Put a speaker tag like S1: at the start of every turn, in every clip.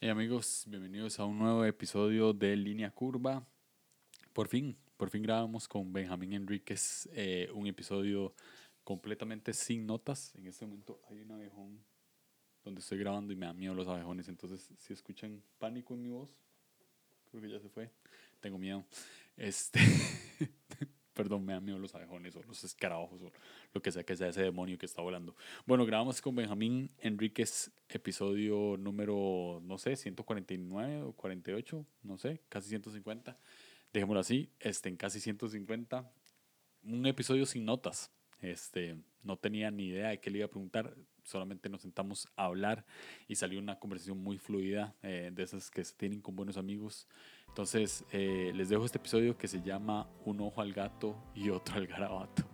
S1: Hey amigos, bienvenidos a un nuevo episodio de Línea Curva. Por fin, por fin grabamos con Benjamín Enríquez eh, un episodio completamente sin notas. En este momento hay un abejón donde estoy grabando y me da miedo los abejones. Entonces, si escuchan pánico en mi voz, creo que ya se fue. Tengo miedo. Este. Perdón, me dan miedo los abejones o los escarabajos o lo que sea que sea ese demonio que está volando. Bueno, grabamos con Benjamín Enríquez episodio número, no sé, 149 o 48, no sé, casi 150. Dejémoslo así, este, en casi 150. Un episodio sin notas. Este, no tenía ni idea de qué le iba a preguntar, solamente nos sentamos a hablar y salió una conversación muy fluida, eh, de esas que se tienen con buenos amigos. Entonces, eh, les dejo este episodio que se llama Un ojo al gato y otro al garabato.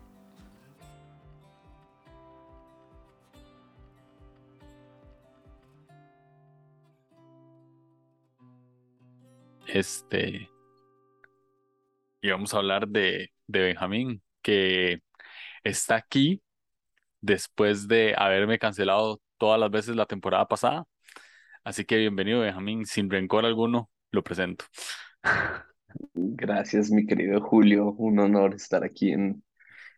S1: Este. Y vamos a hablar de, de Benjamín, que está aquí después de haberme cancelado todas las veces la temporada pasada. Así que bienvenido, Benjamín. Sin rencor alguno, lo presento.
S2: Gracias, mi querido Julio. Un honor estar aquí en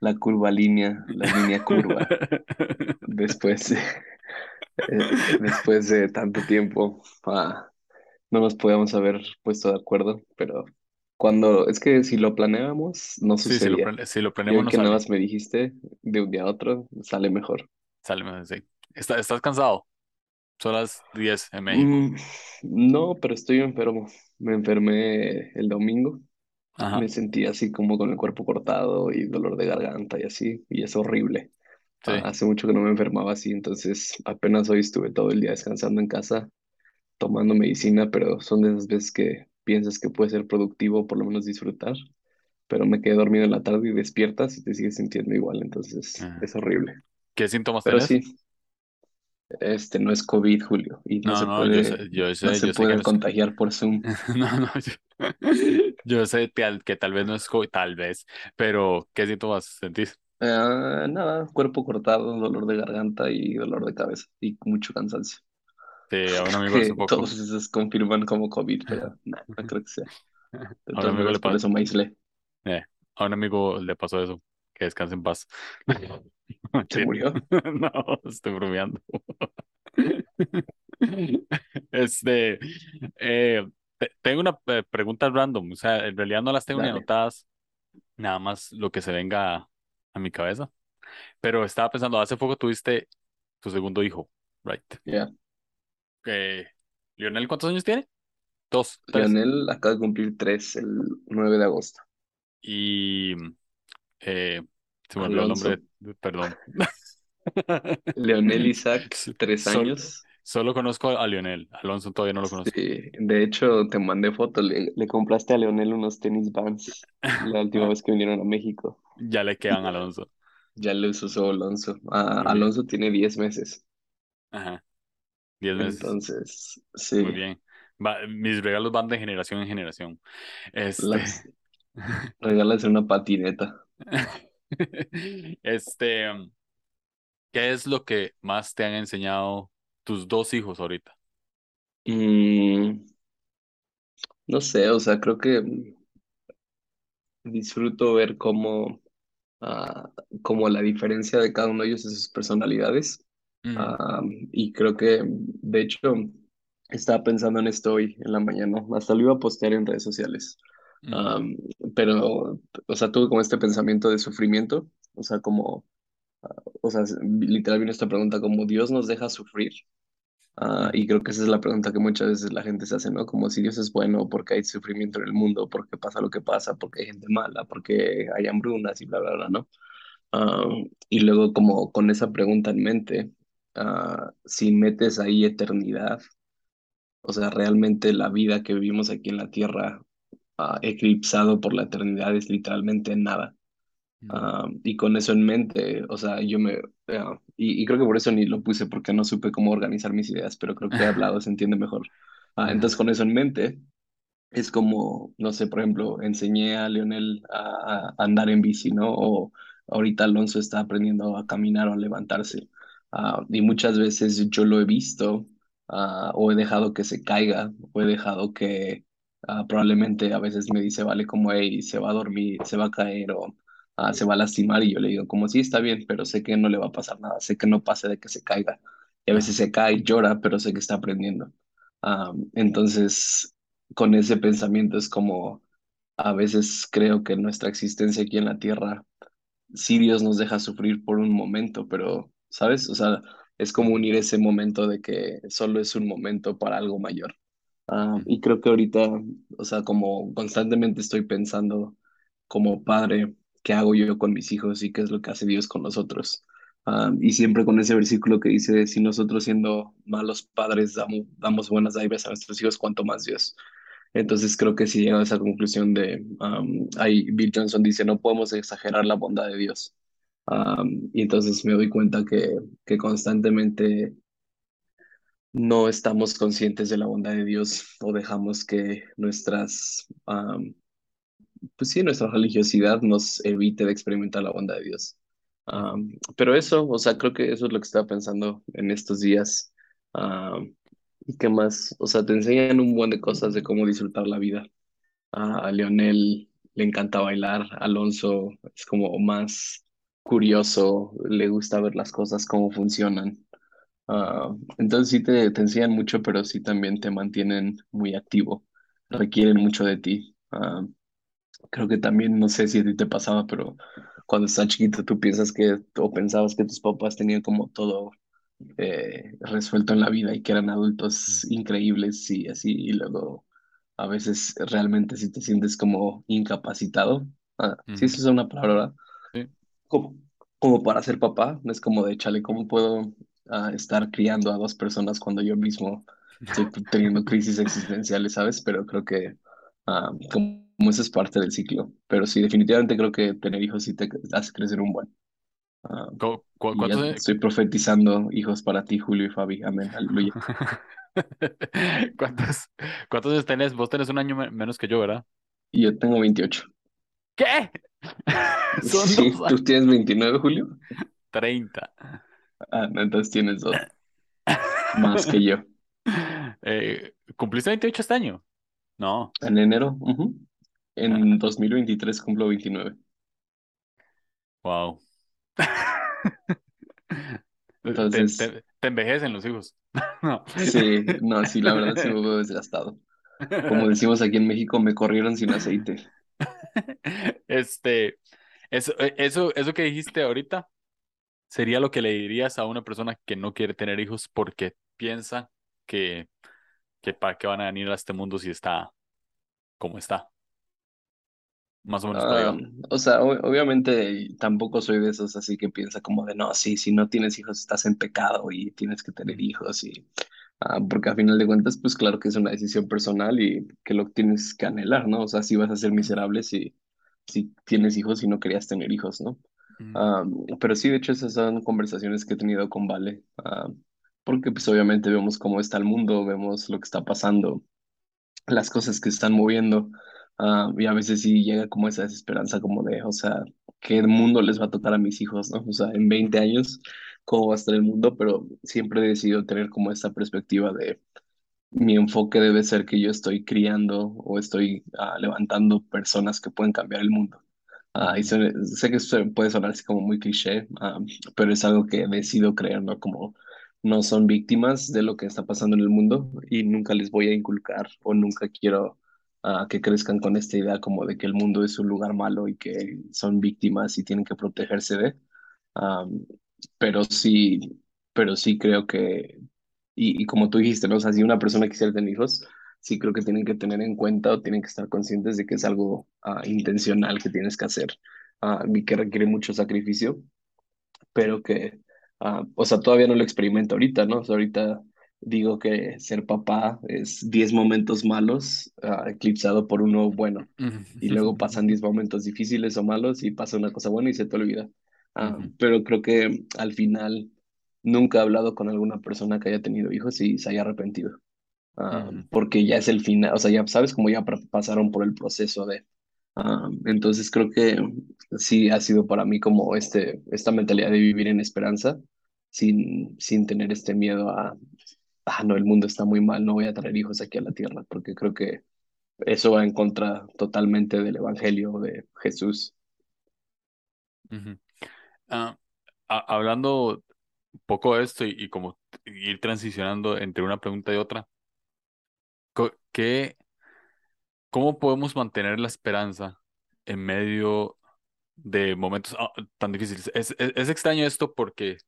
S2: la curva línea, la línea curva. Después, de, eh, después de tanto tiempo, ah, no nos podíamos haber puesto de acuerdo, pero cuando, es que si lo planeábamos, no
S1: Sí, si lo,
S2: sucedía.
S1: plane- si lo planeamos no
S2: que nada
S1: sale.
S2: más me dijiste, de un día a otro, sale mejor.
S1: Sale más así. ¿Está- ¿Estás cansado? Son las 10 en México.
S2: Mm, no, pero estoy enfermo. Me enfermé el domingo.
S1: Ajá,
S2: Me sentí así como con el cuerpo cortado y dolor de garganta y así, y es horrible. Ah,
S1: sí.
S2: hace mucho que no me enfermaba así, entonces apenas hoy estuve todo el día descansando en casa, tomando medicina, pero son de esas veces que piensas que puede ser productivo, por lo menos disfrutar, pero me quedé dormido en la tarde y despiertas y te sigues sintiendo igual, entonces
S1: Ajá.
S2: es horrible.
S1: ¿Qué síntomas
S2: Pero
S1: tenés?
S2: sí, este no es COVID, Julio, y no
S1: No,
S2: se
S1: no, yo sé,
S2: puede,
S1: yo
S2: no se
S1: yo sé que no
S2: puede contagiar por Zoom.
S1: No, no, yo, yo sé que tal vez no es COVID, tal vez, pero ¿qué síntomas sentís?
S2: Ah, nada, cuerpo cortado, dolor de garganta y dolor de cabeza y mucho cansancio.
S1: Sí, a un amigo hace poco,
S2: todos esos confirman como COVID, pero no, no creo que sea. De
S1: a un amigo le pasó,
S2: aislé.
S1: a un amigo le pasó eso, que descanse en paz.
S2: ¿Se murió?
S1: No, estoy bromeando. Este, eh, te- tengo una eh, pregunta random, o sea, en realidad no las tengo ni anotadas, nada más lo que se venga a, a mi cabeza. Pero estaba pensando, hace poco tuviste tu segundo hijo, right?
S2: Ya.
S1: Eh, Lionel, ¿cuántos años tiene? Dos, tres.
S2: Leonel acaba de cumplir tres el 9 de agosto.
S1: Y eh, se me olvidó el nombre, perdón.
S2: Leonel Isaac, tres años.
S1: solo conozco a Lionel, Alonso todavía no lo conozco.
S2: Sí, de hecho, te mandé foto. Le, le compraste a Leonel unos tenis Vans la última vez que vinieron a México.
S1: Ya le quedan a Alonso.
S2: Ya los usó Alonso. Ah. Alonso tiene 10 meses.
S1: Ajá. Diez meses.
S2: Entonces,
S1: Muy
S2: sí,
S1: bien. Va- mis regalos van de generación en generación. Este.
S2: las, regalas una patineta.
S1: Este. ¿Qué es lo que más te han enseñado tus dos hijos ahorita?
S2: Mm, no sé, o sea, creo que disfruto ver cómo, ah, como la diferencia de cada uno de ellos en sus personalidades.
S1: Ujú,
S2: Ah, y creo que, de hecho, estaba pensando en esto hoy en la mañana, hasta lo iba a postear en redes sociales.
S1: ujú,
S2: Ah, pero, o sea, tuve como este pensamiento de sufrimiento, o sea, como, o sea, literal vino esta pregunta como, ¿Dios nos deja sufrir?
S1: Ujú,
S2: y creo que esa es la pregunta que muchas veces la gente se hace, ¿no? Como si Dios es bueno, porque hay sufrimiento en el mundo, porque pasa lo que pasa, porque hay gente mala, porque hay hambrunas y bla, bla, bla, ¿no? Ah, y luego como con esa pregunta en mente, ah, si metes ahí eternidad, o sea, realmente la vida que vivimos aquí en la tierra, ah, eclipsado por la eternidad, es literalmente nada. Ah, y con eso en mente, o sea, yo me... y, y creo que por eso ni lo puse, porque no supe cómo organizar mis ideas, pero creo que hablado se entiende mejor. Ah, entonces, con eso en mente, es como, no sé, por ejemplo, enseñé a Leonel a, a andar en bici, ¿no? O ahorita Alonso está aprendiendo a caminar o a levantarse. Ah, y muchas veces yo lo he visto ah, o he dejado que se caiga, o he dejado que ah, probablemente a veces me dice, vale, como, hey, se va a dormir, se va a caer o se va a lastimar y yo le digo, como sí, está bien, pero sé que no le va a pasar nada, sé que no pase de que se caiga. Y a veces se cae llora, pero sé que está aprendiendo. Ah, entonces, con ese pensamiento es como a veces creo que nuestra existencia aquí en la Tierra sí Dios nos deja sufrir por un momento, pero, ¿sabes? O sea, es como unir ese momento de que solo es un momento para algo mayor. Ah, y creo que ahorita, o sea, como constantemente estoy pensando como padre, ¿qué hago yo con mis hijos y qué es lo que hace Dios con nosotros? Ah, y siempre con ese versículo que dice, si nosotros siendo malos padres damos, damos buenas dádivas a nuestros hijos, cuanto más Dios. Entonces creo que si llego a esa conclusión de, um, ahí Bill Johnson dice, no podemos exagerar la bondad de Dios. Um, y entonces me doy cuenta que, que constantemente no estamos conscientes de la bondad de Dios o dejamos que nuestras, um, pues sí, nuestra religiosidad nos evite de experimentar la bondad de Dios. Um, pero eso, o sea, creo que eso es lo que estaba pensando en estos días. Um, ¿y qué más? O sea, te enseñan un buen de cosas de cómo disfrutar la vida. A Leonel le encanta bailar, Alonso es como más curioso, le gusta ver las cosas, cómo funcionan. Ah, entonces sí te, te enseñan mucho, pero sí también te mantienen muy activo, requieren mucho de ti. Ah, creo que también, no sé si a ti te pasaba, pero cuando estás chiquito tú piensas que, o pensabas que tus papás tenían como todo eh, resuelto en la vida y que eran adultos increíbles y así, y luego a veces realmente si te sientes como incapacitado, ah, sí,
S1: ujú.
S2: eso es una palabra.
S1: Sí.
S2: Como, como para ser papá, no es como de, chale, ¿cómo puedo ah, estar criando a dos personas cuando yo mismo estoy teniendo crisis existenciales, ¿sabes? Pero creo que ah, como, como eso es parte del ciclo, pero sí, definitivamente creo que tener hijos sí te hace crecer un buen. Ah,
S1: ¿Cu- cu-
S2: y ya
S1: ¿Cuántos, e-
S2: estoy profetizando hijos para ti, Julio y Fabi. Amén. Aleluya.
S1: ¿Cuántos, cuántos tenés? Vos tenés un año me- menos que yo, ¿verdad?
S2: Yo tengo 28.
S1: ¿Qué? Son
S2: Sí, tú tienes 29, Julio.
S1: 30.
S2: Ah, no, entonces tienes dos más que yo.
S1: Eh, ¿cumpliste 28 este año? No.
S2: En enero, ujú. En 2023 cumplo 29.
S1: Wow. Te,
S2: Entonces,
S1: te, te envejecen los hijos. No.
S2: sí, no, sí, la verdad sí me veo desgastado. Como decimos aquí en México, me corrieron sin aceite.
S1: Este, eso, eh, eso, eso que dijiste ahorita sería lo que le dirías a una persona que no quiere tener hijos porque piensa que, que para qué van a venir a este mundo si está como está. Más o menos va.
S2: o sea, obviamente tampoco soy de esos así que piensa como de, no, sí, si no tienes hijos estás en pecado y tienes que tener hijos y Ah, porque a final de cuentas, pues claro que es una decisión personal y que lo tienes que anhelar, ¿no? O sea, si vas a ser miserable si, si tienes hijos y no querías tener hijos, ¿no? Ah, pero sí, de hecho, esas son conversaciones que he tenido con Vale, ah, porque pues obviamente vemos cómo está el mundo, vemos lo que está pasando, las cosas que están moviendo, ah, y a veces sí llega como esa desesperanza como de, o sea, ¿qué mundo les va a tocar a mis hijos, ¿no? O sea, en 20
S1: ujú,
S2: años, ¿cómo va a estar el mundo? Pero siempre he decidido tener como esta perspectiva de mi enfoque debe ser que yo estoy criando o estoy ah, levantando personas que pueden cambiar el mundo. Ah, y sé, sé que puede sonar así como muy cliché, ah, pero es algo que decido creer, ¿no? Como no son víctimas de lo que está pasando en el mundo y nunca les voy a inculcar o nunca quiero que crezcan con esta idea como de que el mundo es un lugar malo y que son víctimas y tienen que protegerse de. Am, pero sí, pero sí creo que, y, y como tú dijiste, ¿no? O sea, si una persona quisiera tener hijos, sí creo que tienen que tener en cuenta o tienen que estar conscientes de que es algo ah, intencional que tienes que hacer ah, y que requiere mucho sacrificio, pero que, ah, o sea, todavía no lo experimento ahorita, ¿no? O sea, ahorita digo que ser papá es 10 momentos malos eclipsado por uno bueno y luego pasan 10 momentos difíciles o malos y pasa una cosa buena y se te olvida. Ah,
S1: ujú,
S2: pero creo que al final nunca he hablado con alguna persona que haya tenido hijos y se haya arrepentido. Ah,
S1: ujú,
S2: porque ya es el final, o sea, ya sabes cómo ya pasaron por el proceso de... ah, entonces creo que sí ha sido para mí como este, esta mentalidad de vivir en esperanza sin, sin tener este miedo a, ah, no, el mundo está muy mal, no voy a traer hijos aquí a la tierra, porque creo que eso va en contra totalmente del evangelio de Jesús.
S1: Ujú. Ah, a- hablando un poco de esto y, y como ir transicionando entre una pregunta y otra, ¿qué, cómo podemos mantener la esperanza en medio de momentos ah, tan difíciles? Es, es, es extraño esto porque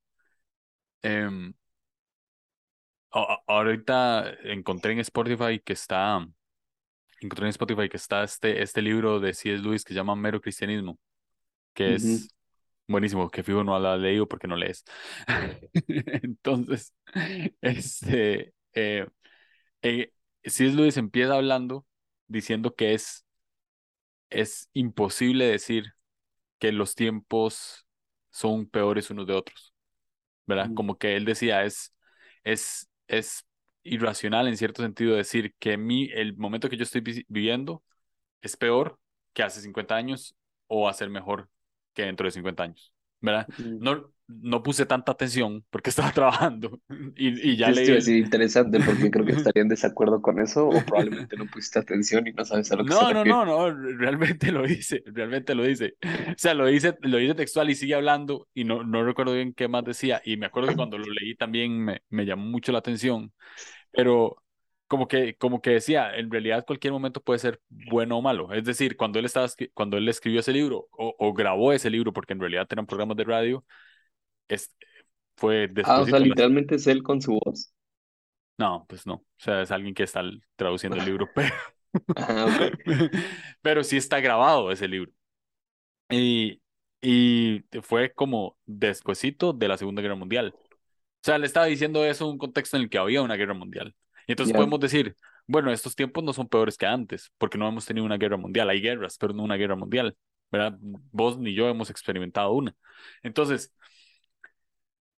S1: a- a- ahorita encontré en Spotify que está, encontré en Spotify que está este, este libro de C.S. Lewis que se llama Mero Cristianismo, que es buenísimo, que fijo no lo has leído porque no lees. Entonces, este, eh, eh, C.S. Lewis empieza hablando diciendo que es, es imposible decir que los tiempos son peores unos de otros, ¿verdad? Como que él decía, es, es, es irracional en cierto sentido decir que mi, el momento que yo estoy vi- viviendo es peor que hace 50 años o va a ser mejor que dentro de 50 años, ¿verdad? No, no puse tanta atención porque estaba trabajando y, y ya
S2: te
S1: leí
S2: decir interesante porque creo que estaría en desacuerdo con eso o probablemente no pusiste atención y no sabes a lo que se
S1: No, no, no, no, realmente lo dice, realmente lo dice. O sea, lo dice, lo dice textual y sigue hablando y no, no recuerdo bien qué más decía. Y me acuerdo que cuando lo leí también me, me llamó mucho la atención, pero como que, como que decía, en realidad cualquier momento puede ser bueno o malo. Es decir, cuando él estaba, cuando él escribió ese libro o, o grabó ese libro, porque en realidad eran programas de radio, es, fue
S2: Ah, o sea, literalmente es él con su voz.
S1: No, pues no. O sea, es alguien que está traduciendo el libro, pero,
S2: Ah,
S1: pero sí está grabado ese libro. Y, y fue como despuesito de la Segunda Guerra Mundial. O sea, le estaba diciendo eso en un contexto en el que había una guerra mundial. Y entonces podemos decir, bueno, estos tiempos no son peores que antes, porque no hemos tenido una guerra mundial. Hay guerras, pero no una guerra mundial, ¿verdad? Vos ni yo hemos experimentado una. Entonces,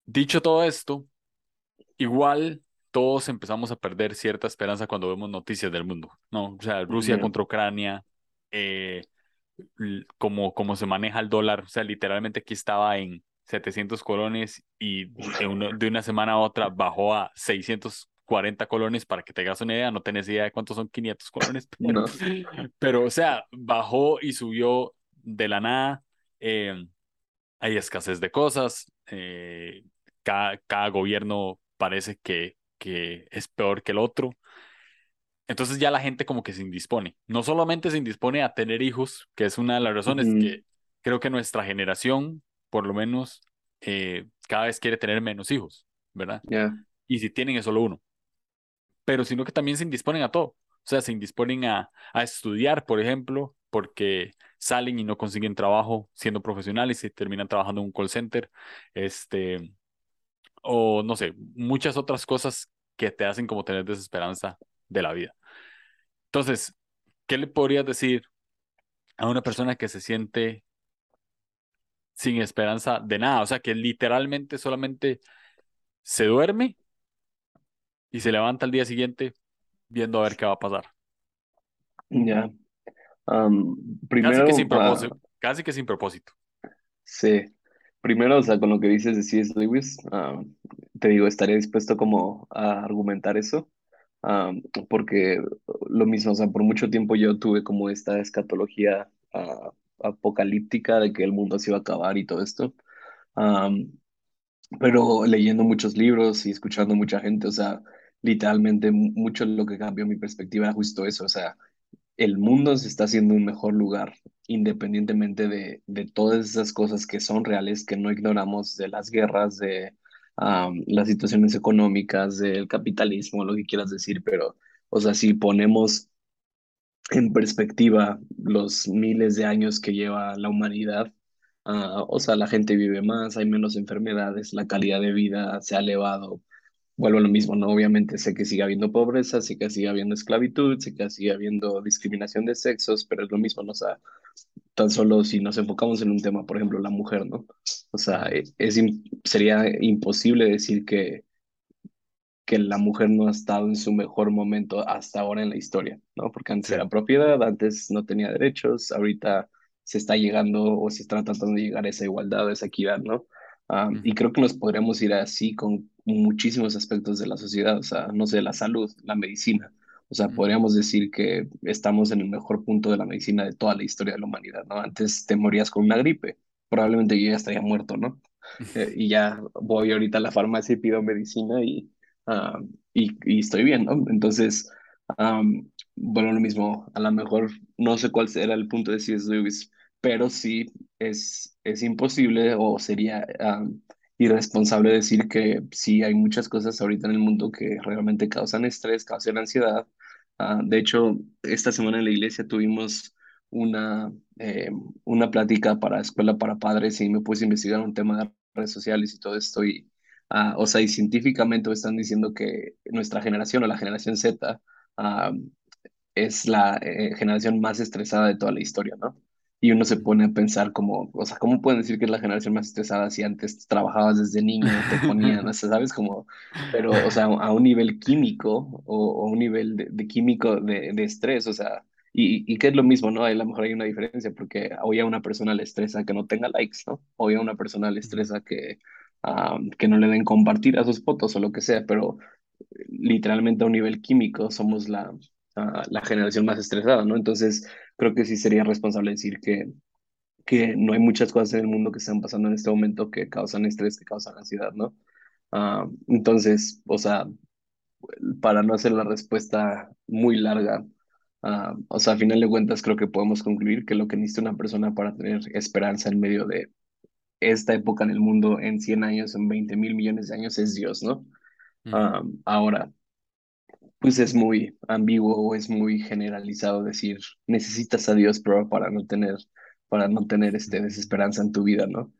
S1: dicho todo esto, igual todos empezamos a perder cierta esperanza cuando vemos noticias del mundo, ¿no? O sea, Rusia contra Ucrania, eh, como, como se maneja el dólar, o sea, literalmente aquí estaba en 700 colones y de, uno- de una semana a otra bajó a 640 colones, para que te hagas una idea, no tenés idea de cuántos son 500 colones, pero,
S2: No.
S1: pero o sea, bajó y subió de la nada, eh, hay escasez de cosas, eh, cada, cada gobierno parece que, que es peor que el otro. Entonces ya la gente como que se indispone. No solamente se indispone a tener hijos, que es una de las razones que creo que nuestra generación, por lo menos, eh, cada vez quiere tener menos hijos, ¿verdad? Y si tienen es solo uno. Pero sino que también se indisponen a todo. O sea, se indisponen a, a estudiar, por ejemplo, porque salen y no consiguen trabajo siendo profesionales y terminan trabajando en un call center. Este, o no sé, muchas otras cosas que te hacen como tener desesperanza de la vida. Entonces, ¿qué le podrías decir a una persona que se siente sin esperanza de nada? O sea, que literalmente solamente se duerme y se levanta al día siguiente viendo a ver qué va a pasar.
S2: Ya. Am,
S1: Casi que
S2: primero,
S1: sin
S2: ah,
S1: propósito, casi que sin propósito.
S2: sí. Primero, o sea, con lo que dices de C.S. Lewis, te digo, estaría dispuesto como a argumentar eso, am, porque lo mismo, o sea, por mucho tiempo yo tuve como esta escatología ah, apocalíptica de que el mundo se iba a acabar y todo esto. Am, pero leyendo muchos libros y escuchando mucha gente, o sea, literalmente mu- mucho lo que cambió mi perspectiva era justo eso, o sea, el mundo se está haciendo un mejor lugar, independientemente de, de todas esas cosas que son reales, que no ignoramos, de las guerras, de am, las situaciones económicas, del capitalismo, lo que quieras decir, pero, o sea, si ponemos en perspectiva los miles de años que lleva la humanidad, ah, o sea, la gente vive más, hay menos enfermedades, la calidad de vida se ha elevado. Vuelvo a lo mismo, ¿no? Obviamente sé que sigue habiendo pobreza, sé que sigue habiendo esclavitud, sé que sigue habiendo discriminación de sexos, pero es lo mismo, ¿no? O sea, tan solo si nos enfocamos en un tema, por ejemplo, la mujer, ¿no? O sea, e- es, sería imposible decir que que la mujer no ha estado en su mejor momento hasta ahora en la historia, ¿no? Porque antes
S1: Sí,
S2: era propiedad, antes no tenía derechos, ahorita se está llegando o se está tratando de llegar a esa igualdad, a esa equidad, ¿no? Ah, y creo que nos podríamos ir así con muchísimos aspectos de la sociedad, o sea, no sé, la salud, la medicina. O sea, podríamos decir que estamos en el mejor punto de la medicina de toda la historia de la humanidad, ¿no? Antes te morías con una gripe, probablemente yo ya estaría muerto, ¿no? Eh, y ya voy ahorita a la farmacia y pido medicina y, ah, y, y estoy bien, ¿no? Entonces, am, bueno, lo mismo, a lo mejor no sé cuál será el punto de C.S. Lewis, pero sí es, es imposible o sería am, irresponsable decir que sí hay muchas cosas ahorita en el mundo que realmente causan estrés, causan ansiedad. Ah, de hecho, esta semana en la iglesia tuvimos una, eh, una plática para escuela para padres y me puse a investigar un tema de redes sociales y todo esto y, ah, o sea, y científicamente están diciendo que nuestra generación o la generación Z ah, es la eh, generación más estresada de toda la historia, ¿no? Y uno se pone a pensar como, o sea, ¿cómo pueden decir que es la generación más estresada si antes trabajabas desde niño, te ponían, o sea, sabes como, pero, o sea, a un nivel químico o, o un nivel de, de químico de, de estrés, o sea, y, y que es lo mismo, ¿no? A lo mejor hay una diferencia porque hoy a una persona le estresa que no tenga likes, ¿no? Hoy a una persona le estresa que, ah, que no le den compartir a sus fotos o lo que sea, pero literalmente a un nivel químico somos la, la generación más estresada, ¿no? Entonces, creo que sí sería responsable decir que, que no hay muchas cosas en el mundo que están pasando en este momento que causan estrés, que causan ansiedad, ¿no? Ah, entonces, o sea, para no hacer la respuesta muy larga, ah, o sea, a final de cuentas creo que podemos concluir que lo que necesita una persona para tener esperanza en medio de esta época en el mundo en 100 años, en 20 mil millones de años, es Dios, ¿no? Ah, ahora, pues es muy ambiguo o es muy generalizado decir necesitas a Dios, pero para no tener, para no tener este, desesperanza en tu vida, ¿no?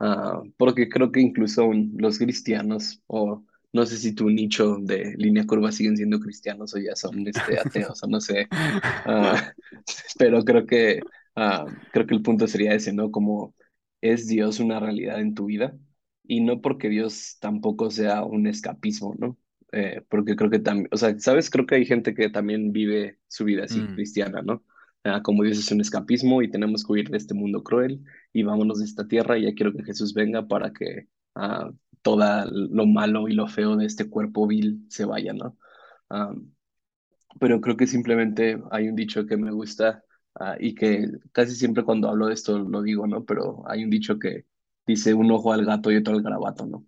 S2: Ah, porque creo que incluso los cristianos, o no sé si tu nicho de línea curva siguen siendo cristianos o ya son este, ateos, o no sé, Ah, pero creo que, ah, creo que el punto sería ese, ¿no? Como es Dios una realidad en tu vida y no porque Dios tampoco sea un escapismo, ¿no? Eh, porque creo que también, o sea, ¿sabes? Creo que hay gente que también vive su vida así,
S1: Mm,
S2: cristiana, ¿no? Ah, como Dios es un escapismo y tenemos que huir de este mundo cruel y vámonos de esta tierra y ya quiero que Jesús venga para que ah, toda lo malo y lo feo de este cuerpo vil se vaya, ¿no? Ah, pero creo que simplemente hay un dicho que me gusta y que casi siempre cuando hablo de esto lo digo, ¿no? Pero hay un dicho que dice un ojo al gato y otro al garabato, ¿no?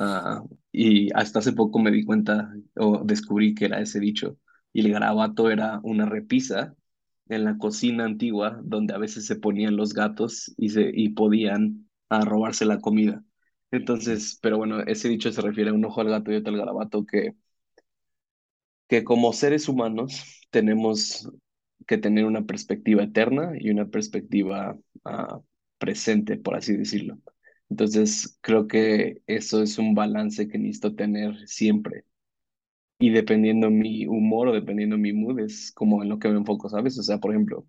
S2: Ah, y hasta hace poco me di cuenta o descubrí que era ese dicho. Y el garabato era una repisa en la cocina antigua donde a veces se ponían los gatos y, se, y podían ah, robarse la comida. Entonces, pero bueno, ese dicho se refiere a un ojo al gato y otro al garabato que que como seres humanos tenemos que tener una perspectiva eterna y una perspectiva ah, presente, por así decirlo. Entonces, creo que eso es un balance que necesito tener siempre. Y dependiendo mi humor o dependiendo mi mood, es como en lo que me enfoco, ¿sabes? O sea, por ejemplo,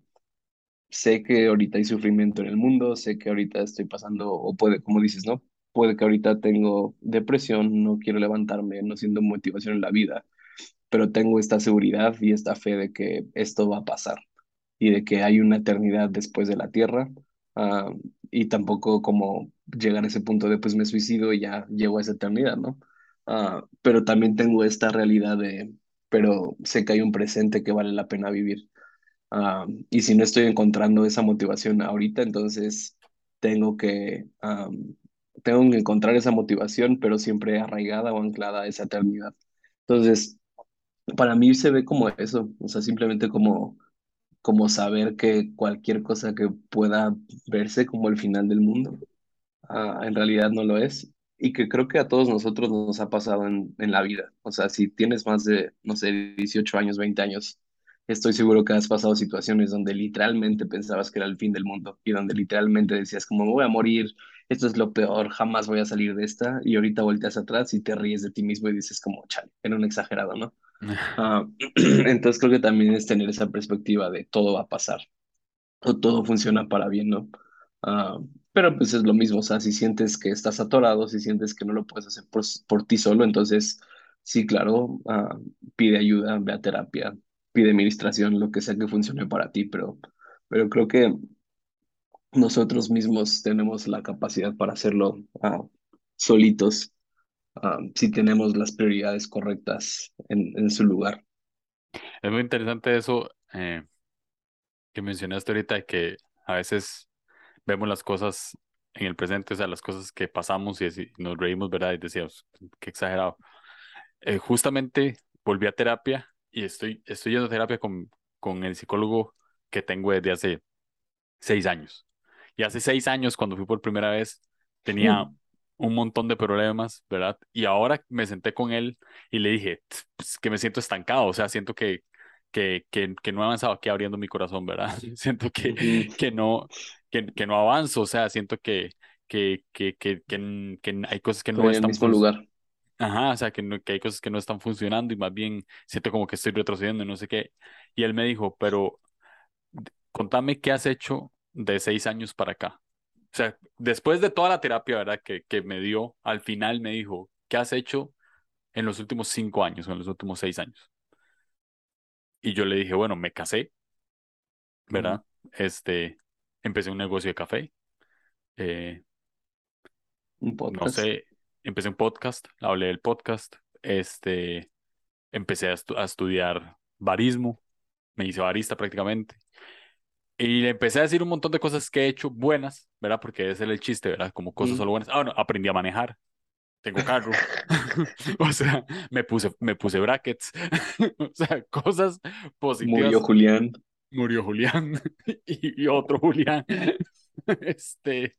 S2: sé que ahorita hay sufrimiento en el mundo, sé que ahorita estoy pasando, o puede, como dices, ¿no? Puede que ahorita tengo depresión, no quiero levantarme, no siento motivación en la vida pero tengo esta seguridad y esta fe de que esto va a pasar y de que hay una eternidad después de la tierra. ah, y tampoco como llegar a ese punto de pues me suicido y ya llego a esa eternidad, ¿no? Ah, pero también tengo esta realidad de, pero sé que hay un presente que vale la pena vivir. Ah, y si no estoy encontrando esa motivación ahorita, entonces tengo que, ah, tengo que encontrar esa motivación, pero siempre arraigada o anclada a esa eternidad. Entonces, para mí se ve como eso, o sea, simplemente como, como saber que cualquier cosa que pueda verse como el final del mundo, ah, en realidad no lo es. Y que creo que a todos nosotros nos ha pasado en, en la vida. O sea, si tienes más de, no sé, 18 años, 20 años, estoy seguro que has pasado situaciones donde literalmente pensabas que era el fin del mundo y donde literalmente decías como me voy a morir, esto es lo peor, jamás voy a salir de esta. Y ahorita volteas atrás y te ríes de ti mismo y dices como, chale, era un exagerado, ¿no? Ah, entonces creo que también es tener esa perspectiva de todo va a pasar o todo funciona para bien, ¿no? Ah, pero pues es lo mismo, o sea, si sientes que estás atorado, si sientes que no lo puedes hacer por, por ti solo, entonces sí, claro, ah, pide ayuda, ve a terapia, pide administración, lo que sea que funcione para ti, pero, pero creo que nosotros mismos tenemos la capacidad para hacerlo, ah, solitos um, si tenemos las prioridades correctas en, en su lugar.
S1: Es muy interesante eso eh, que mencionaste ahorita, que a veces vemos las cosas en el presente, o sea, las cosas que pasamos y, nos reímos, ¿verdad? Y decíamos, qué exagerado. Eh, justamente volví a terapia y estoy, estoy yendo a terapia con, con el psicólogo que tengo desde hace seis años. Y hace seis años, cuando fui por primera vez, tenía un montón de problemas, ¿verdad? Y ahora me senté con él y le dije pues, que me siento estancado, o sea, siento que, que, que, que no he avanzado aquí abriendo mi corazón, ¿verdad? siento que, que, no, que, que no avanzo, o sea, siento que, que, que, que, que, hay cosas que no
S2: están... En el mismo lugar.
S1: Ajá, o sea, que, no, que hay cosas que no están funcionando y más bien siento como que estoy retrocediendo y no sé qué. Y él me dijo, pero contame qué has hecho de seis años para acá. O sea, después de toda la terapia, ¿verdad? Que, que me dio, al final me dijo, ¿qué has hecho en los últimos cinco años o en los últimos seis años? Y yo le dije, bueno, me casé, ¿verdad? Este, empecé un negocio de café. Eh,
S2: un podcast.
S1: No sé, empecé un podcast, hablé del podcast. Este, empecé a, a estudiar barismo, me hice barista prácticamente. Y le empecé a decir un montón de cosas que he hecho buenas, ¿verdad? Porque ese es el chiste, ¿verdad? Como cosas solo buenas. Ah, bueno, aprendí a manejar. Tengo carro. o sea, me puse, me puse brackets. o sea, cosas positivas.
S2: Murió Julián.
S1: Murió Julián. y, otro Julián. este.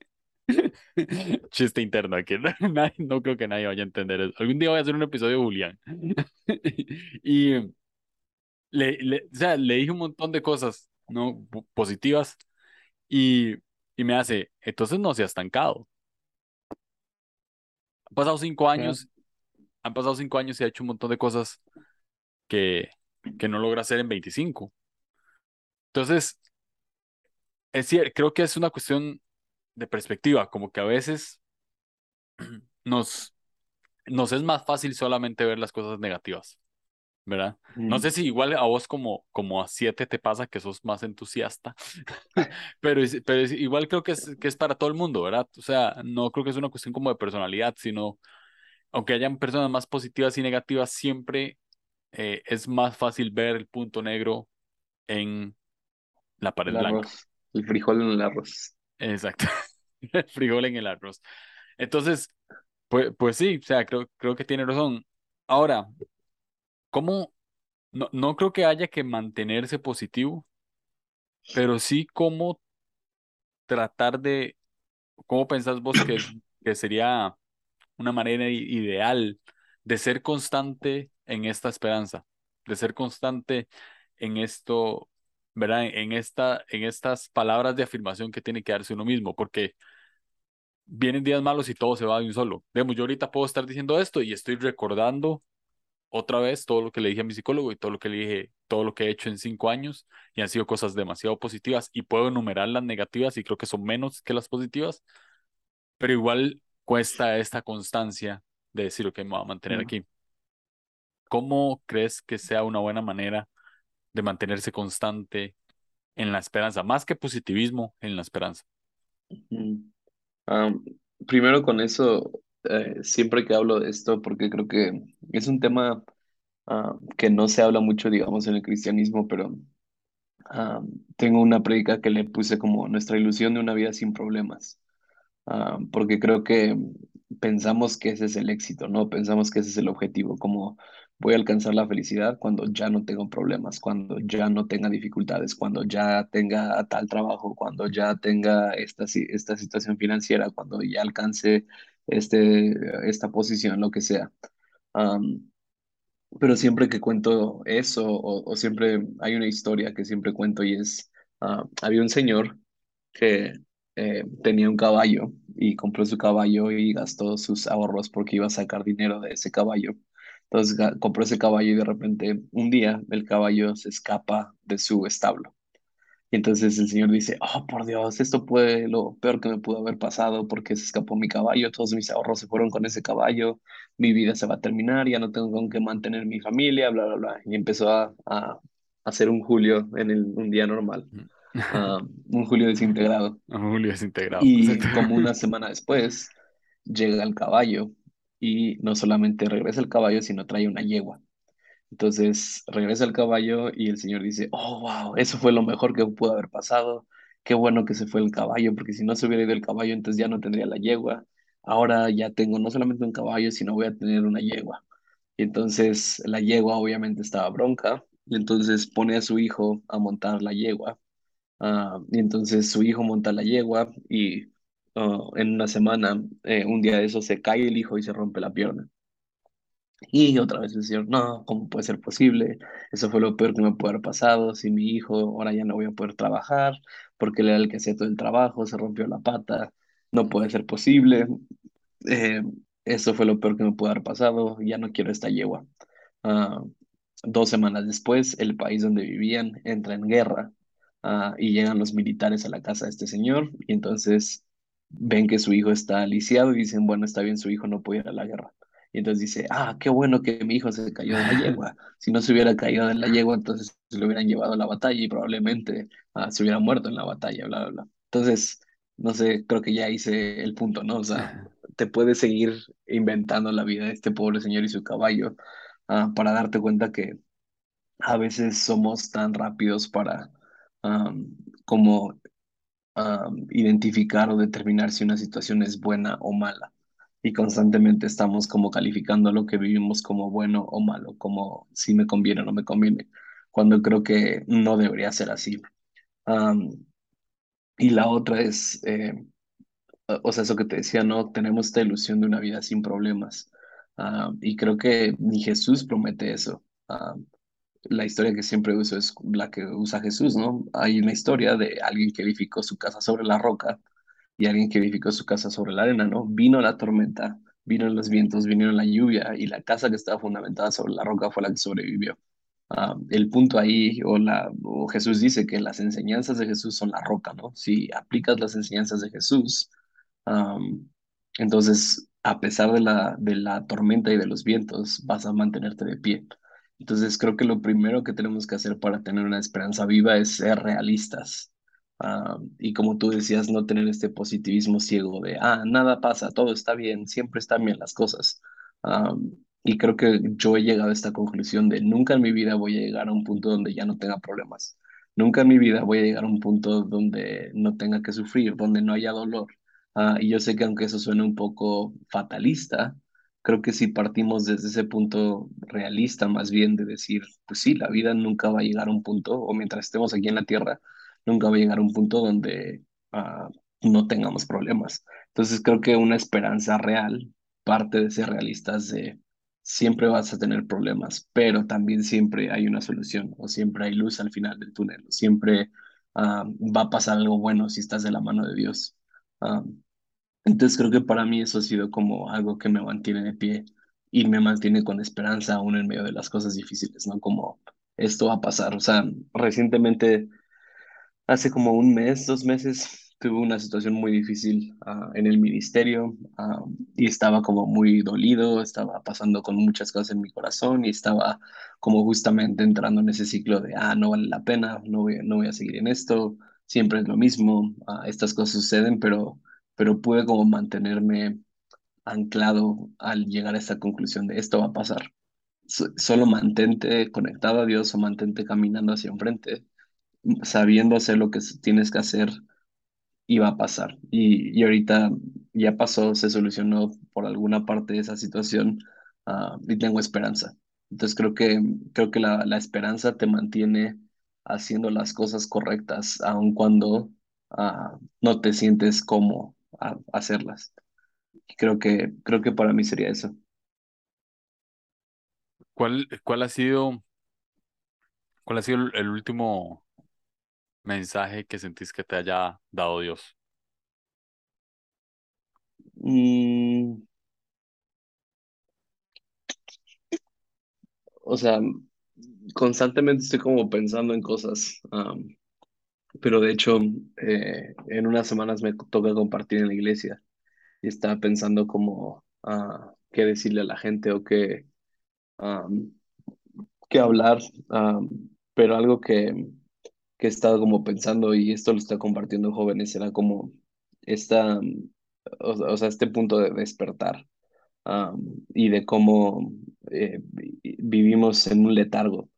S1: Chiste interno aquí. no creo que nadie vaya a entender eso. Algún día voy a hacer un episodio de Julián. y le, le, o sea, le dije un montón de cosas ¿no? positivas y, y me hace, entonces no se ha estancado. Han pasado cinco años, han pasado cinco años y ha hecho un montón de cosas que, que no logra hacer en 25. Entonces, es cierto, creo que es una cuestión de perspectiva, como que a veces nos, nos es más fácil solamente ver las cosas negativas. ¿verdad? No sé si igual a vos como, como a siete te pasa que sos más entusiasta, pero, pero igual creo que es, que es para todo el mundo, ¿verdad? O sea, no creo que es una cuestión como de personalidad, sino, aunque hayan personas más positivas y negativas, siempre eh, es más fácil ver el punto negro en la pared
S2: el
S1: blanca.
S2: el frijol en el arroz.
S1: Exacto, el frijol en el arroz. Entonces, pues, pues sí, o sea, creo, creo que tiene razón. Ahora, ¿Cómo? No, no creo que haya que mantenerse positivo, pero sí cómo tratar de, ¿cómo pensás vos que, que sería una manera ideal de ser constante en esta esperanza, de ser constante en esto, ¿verdad? En esta, en estas palabras de afirmación que tiene que darse uno mismo, porque vienen días malos y todo se va de un solo. Vemos, yo ahorita puedo estar diciendo esto y estoy recordando otra vez todo lo que le dije a mi psicólogo y todo lo que le dije, todo lo que he hecho en cinco años y han sido cosas demasiado positivas y puedo enumerar las negativas y creo que son menos que las positivas, pero igual cuesta esta constancia de decir, lo que me voy a mantener aquí. ¿Cómo crees que sea una buena manera de mantenerse constante en la esperanza, más que positivismo en la esperanza?
S2: primero con eso, eh, siempre que hablo de esto, porque creo que es un tema ah, que no se habla mucho, digamos, en el cristianismo, pero tengo una predica que le puse como nuestra ilusión de una vida sin problemas, porque creo que pensamos que ese es el éxito, ¿no? Pensamos que ese es el objetivo, como voy a alcanzar la felicidad cuando ya no tengo problemas, cuando ya no tenga dificultades, cuando ya tenga tal trabajo, cuando ya tenga esta, esta situación financiera, cuando ya alcance este, esta posición, lo que sea. pero siempre que cuento eso, o, siempre hay una historia que siempre cuento y es, ah, había un señor que eh, tenía un caballo y compró su caballo y gastó sus ahorros porque iba a sacar dinero de ese caballo. Entonces compró ese caballo y de repente un día el caballo se escapa de su establo. Y entonces el Señor dice, oh, por Dios, esto fue lo peor que me pudo haber pasado porque se escapó mi caballo, todos mis ahorros se fueron con ese caballo, mi vida se va a terminar, ya no tengo con qué mantener mi familia, bla, bla, bla. Y empezó a, a, hacer un Julio en el, un día normal, ah, un Julio desintegrado.
S1: Un Julio desintegrado.
S2: Y como una semana después, llega el caballo y no solamente regresa el caballo, sino trae una yegua. Entonces regresa el caballo y el señor dice, oh, wow, eso fue lo mejor que pudo haber pasado. Qué bueno que se fue el caballo, porque si no se hubiera ido el caballo, entonces ya no tendría la yegua. Ahora ya tengo no solamente un caballo, sino voy a tener una yegua. Y entonces la yegua obviamente estaba bronca, y entonces pone a su hijo a montar la yegua. Ah, y entonces su hijo monta la yegua y ah, en una semana, eh, un día de eso, se cae el hijo y se rompe la pierna. Y otra vez el señor, no, ¿cómo puede ser posible? Eso fue lo peor que me puede haber pasado. Si mi hijo ahora ya no voy a poder trabajar, porque él era el que hacía todo el trabajo, se rompió la pata, no puede ser posible. Eh, eso fue lo peor que me pudo haber pasado, ya no quiero esta yegua. Ah, dos semanas después, el país donde vivían entra en guerra ah, y llegan los militares a la casa de este señor y entonces ven que su hijo está lisiado y dicen, bueno, está bien, su hijo no puede ir a la guerra. Y entonces dice, ah, qué bueno que mi hijo se cayó de la yegua. Si no se hubiera caído de la yegua, entonces se lo hubieran llevado a la batalla y probablemente ah, se hubiera muerto en la batalla, bla, bla, bla. Entonces, no sé, creo que ya hice el punto, ¿no? O sea, te puedes seguir inventando la vida de este pobre señor y su caballo ah, para darte cuenta que a veces somos tan rápidos para como identificar o determinar si una situación es buena o mala y constantemente estamos como calificando lo que vivimos como bueno o malo, como si me conviene o no me conviene, cuando creo que no debería ser así. y la otra es, eh, o sea, eso que te decía, ¿no? Tenemos esta ilusión de una vida sin problemas. y creo que ni Jesús promete eso. La historia que siempre uso es la que usa Jesús, ¿no? Hay una historia de alguien que edificó su casa sobre la roca y alguien que edificó su casa sobre la arena, ¿no? Vino la tormenta, vino los vientos, vinieron la lluvia y la casa que estaba fundamentada sobre la roca fue la que sobrevivió. Ah, el punto ahí, o, la, o Jesús dice que las enseñanzas de Jesús son la roca, ¿no? Si aplicas las enseñanzas de Jesús, entonces, a pesar de la, de la tormenta y de los vientos, vas a mantenerte de pie. Entonces, creo que lo primero que tenemos que hacer para tener una esperanza viva es ser realistas. Ah, y como tú decías, no tener este positivismo ciego de, ah, nada pasa, todo está bien, siempre están bien las cosas. Ah, y creo que yo he llegado a esta conclusión de nunca en mi vida voy a llegar a un punto donde ya no tenga problemas. Nunca en mi vida voy a llegar a un punto donde no tenga que sufrir, donde no haya dolor. Ah, y yo sé que aunque eso suene un poco fatalista, creo que si partimos desde ese punto realista, más bien de decir, pues sí, la vida nunca va a llegar a un punto, o mientras estemos aquí en la Tierra, nunca va a llegar a un punto donde ah, no tengamos problemas. Entonces creo que una esperanza real parte de ser realistas de siempre vas a tener problemas, pero también siempre hay una solución o siempre hay luz al final del túnel, siempre ah, va a pasar algo bueno si estás de la mano de Dios. Ah, entonces creo que para mí eso ha sido como algo que me mantiene de pie y me mantiene con esperanza aún en medio de las cosas difíciles, ¿no? Como esto va a pasar. O sea, recientemente Hace como un mes, dos meses, tuve una situación muy difícil ah, en el ministerio ah, y estaba como muy dolido, estaba pasando con muchas cosas en mi corazón y estaba como justamente entrando en ese ciclo de, ah, no vale la pena, no voy, no voy a seguir en esto, siempre es lo mismo, ah, estas cosas suceden, pero, pero pude como mantenerme anclado al llegar a esta conclusión de esto va a pasar. solo mantente conectado a Dios o mantente caminando hacia enfrente sabiendo hacer lo que tienes que hacer, iba a pasar. Y, y ahorita ya pasó, se solucionó por alguna parte esa situación ah, y tengo esperanza. Entonces creo que, creo que la, la esperanza te mantiene haciendo las cosas correctas, aun cuando ah, no te sientes como a, hacerlas. Creo que, creo que para mí sería eso.
S1: ¿Cuál, cuál ha sido, cuál ha sido el último mensaje que sentís que te haya dado Dios?
S2: Mm, o sea, constantemente estoy como pensando en cosas, pero de hecho, eh, en unas semanas me toca compartir en la iglesia y estaba pensando como ah, qué decirle a la gente o qué, qué hablar, pero algo que que he estado como pensando y esto lo está compartiendo jóvenes, era como esta, o, sea, este punto de despertar y de cómo eh, vi- vivimos en un letargo.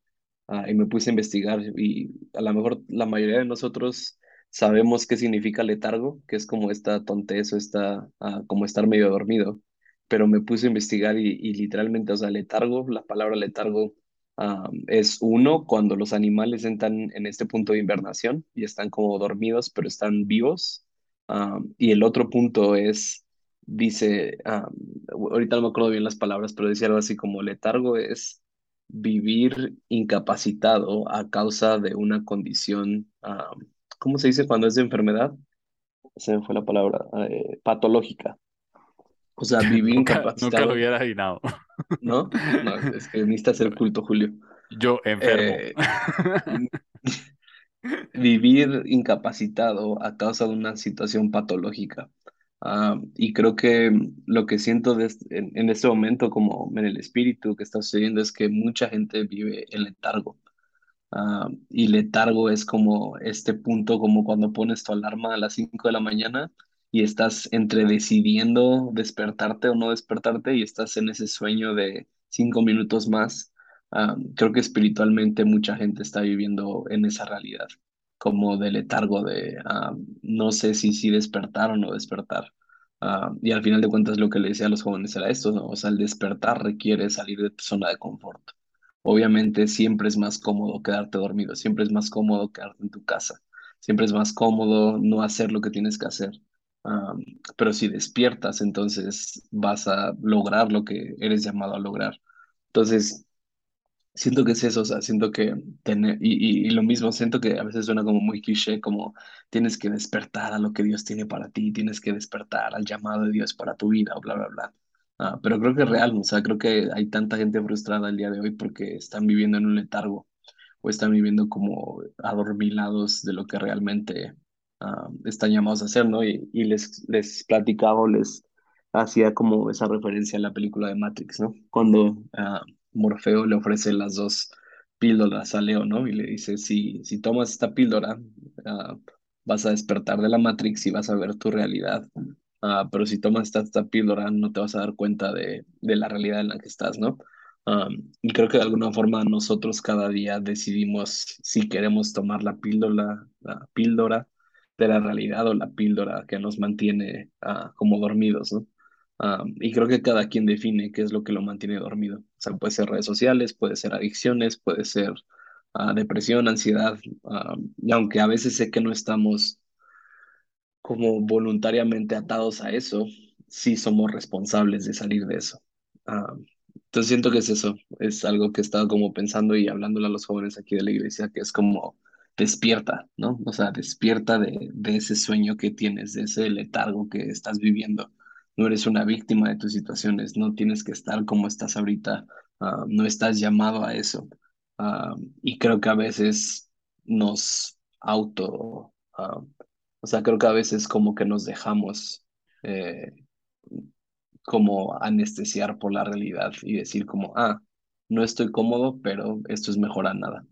S2: Ah, y me puse a investigar y a lo mejor la mayoría de nosotros sabemos qué significa letargo, que es como esta tontez o esta, ah, como estar medio dormido, pero me puse a investigar y, y literalmente, o sea, letargo, la palabra letargo ah, es uno cuando los animales entran en este punto de invernación y están como dormidos, pero están vivos. Y el otro punto es, dice, ah, ahorita no me acuerdo bien las palabras, pero decía algo así como letargo es vivir incapacitado a causa de una condición, ah, ¿cómo se dice cuando es de enfermedad? Se me fue la palabra, eh, patológica. O sea, vivir
S1: Nunca, nunca lo
S2: incapacitado,
S1: hubiera adivinado.
S2: ¿no? No, es que necesitas hacer culto, Julio.
S1: Yo enfermo.
S2: Eh, vivir incapacitado a causa de una situación patológica. Ah, y creo que lo que siento de en, en este momento, como en el espíritu que está sucediendo, es que mucha gente vive en letargo. Ah, y letargo es como este punto, como cuando pones tu alarma a las 5 de la mañana y estás entre decidiendo despertarte o no despertarte y estás en ese sueño de cinco minutos más. Ah, creo que espiritualmente mucha gente está viviendo en esa realidad, como de letargo, de ah, no sé si sí despertar o no despertar. Ah, y al final de cuentas lo que le decía a los jóvenes era esto, ¿no? O sea, el despertar requiere salir de tu zona de confort. Obviamente siempre es más cómodo quedarte dormido, siempre es más cómodo quedarte en tu casa, siempre es más cómodo no hacer lo que tienes que hacer. Am, pero si despiertas, entonces vas a lograr lo que eres llamado a lograr. Entonces, Siento que es eso, o sea, siento que tener, y, y, y lo mismo, siento que a veces suena como muy cliché, como tienes que despertar a lo que Dios tiene para ti, tienes que despertar al llamado de Dios para tu vida, o bla, bla, bla. Ah, pero creo que es real, o sea, creo que hay tanta gente frustrada el día de hoy porque están viviendo en un letargo o están viviendo como adormilados de lo que realmente ah, están llamados a hacer, ¿no? Y, y les, les platicaba o les hacía como esa referencia a la película de Matrix, ¿no? Cuando ah, Morfeo le ofrece las dos píldoras a Leo, ¿no? Y le dice, si, si tomas esta píldora, ah, vas a despertar de la Matrix y vas a ver tu realidad. Ah, pero si tomas esta, esta píldora, no te vas a dar cuenta de, de la realidad en la que estás, ¿no? Um, y creo que de alguna forma nosotros cada día decidimos si queremos tomar la píldora, la píldora de la realidad o la píldora que nos mantiene ah, como dormidos, ¿no? Um, y creo que cada quien define qué es lo que lo mantiene dormido. O sea, puede ser redes sociales, puede ser adicciones, puede ser ah, depresión, ansiedad. um, y aunque a veces sé que no estamos como voluntariamente atados a eso, sí somos responsables de salir de eso. Ah, entonces siento que es eso, es algo que he estado como pensando y hablándole a los jóvenes aquí de la iglesia, que es como despierta, ¿no? O sea, despierta de, de ese sueño que tienes, de ese letargo que estás viviendo. No eres una víctima de tus situaciones, no tienes que estar como estás ahorita, ah, no estás llamado a eso. Ah, y creo que a veces nos auto, ah, o sea, creo que a veces como que nos dejamos eh, como anestesiar por la realidad y decir como, ah, no estoy cómodo, pero esto es mejor a nada.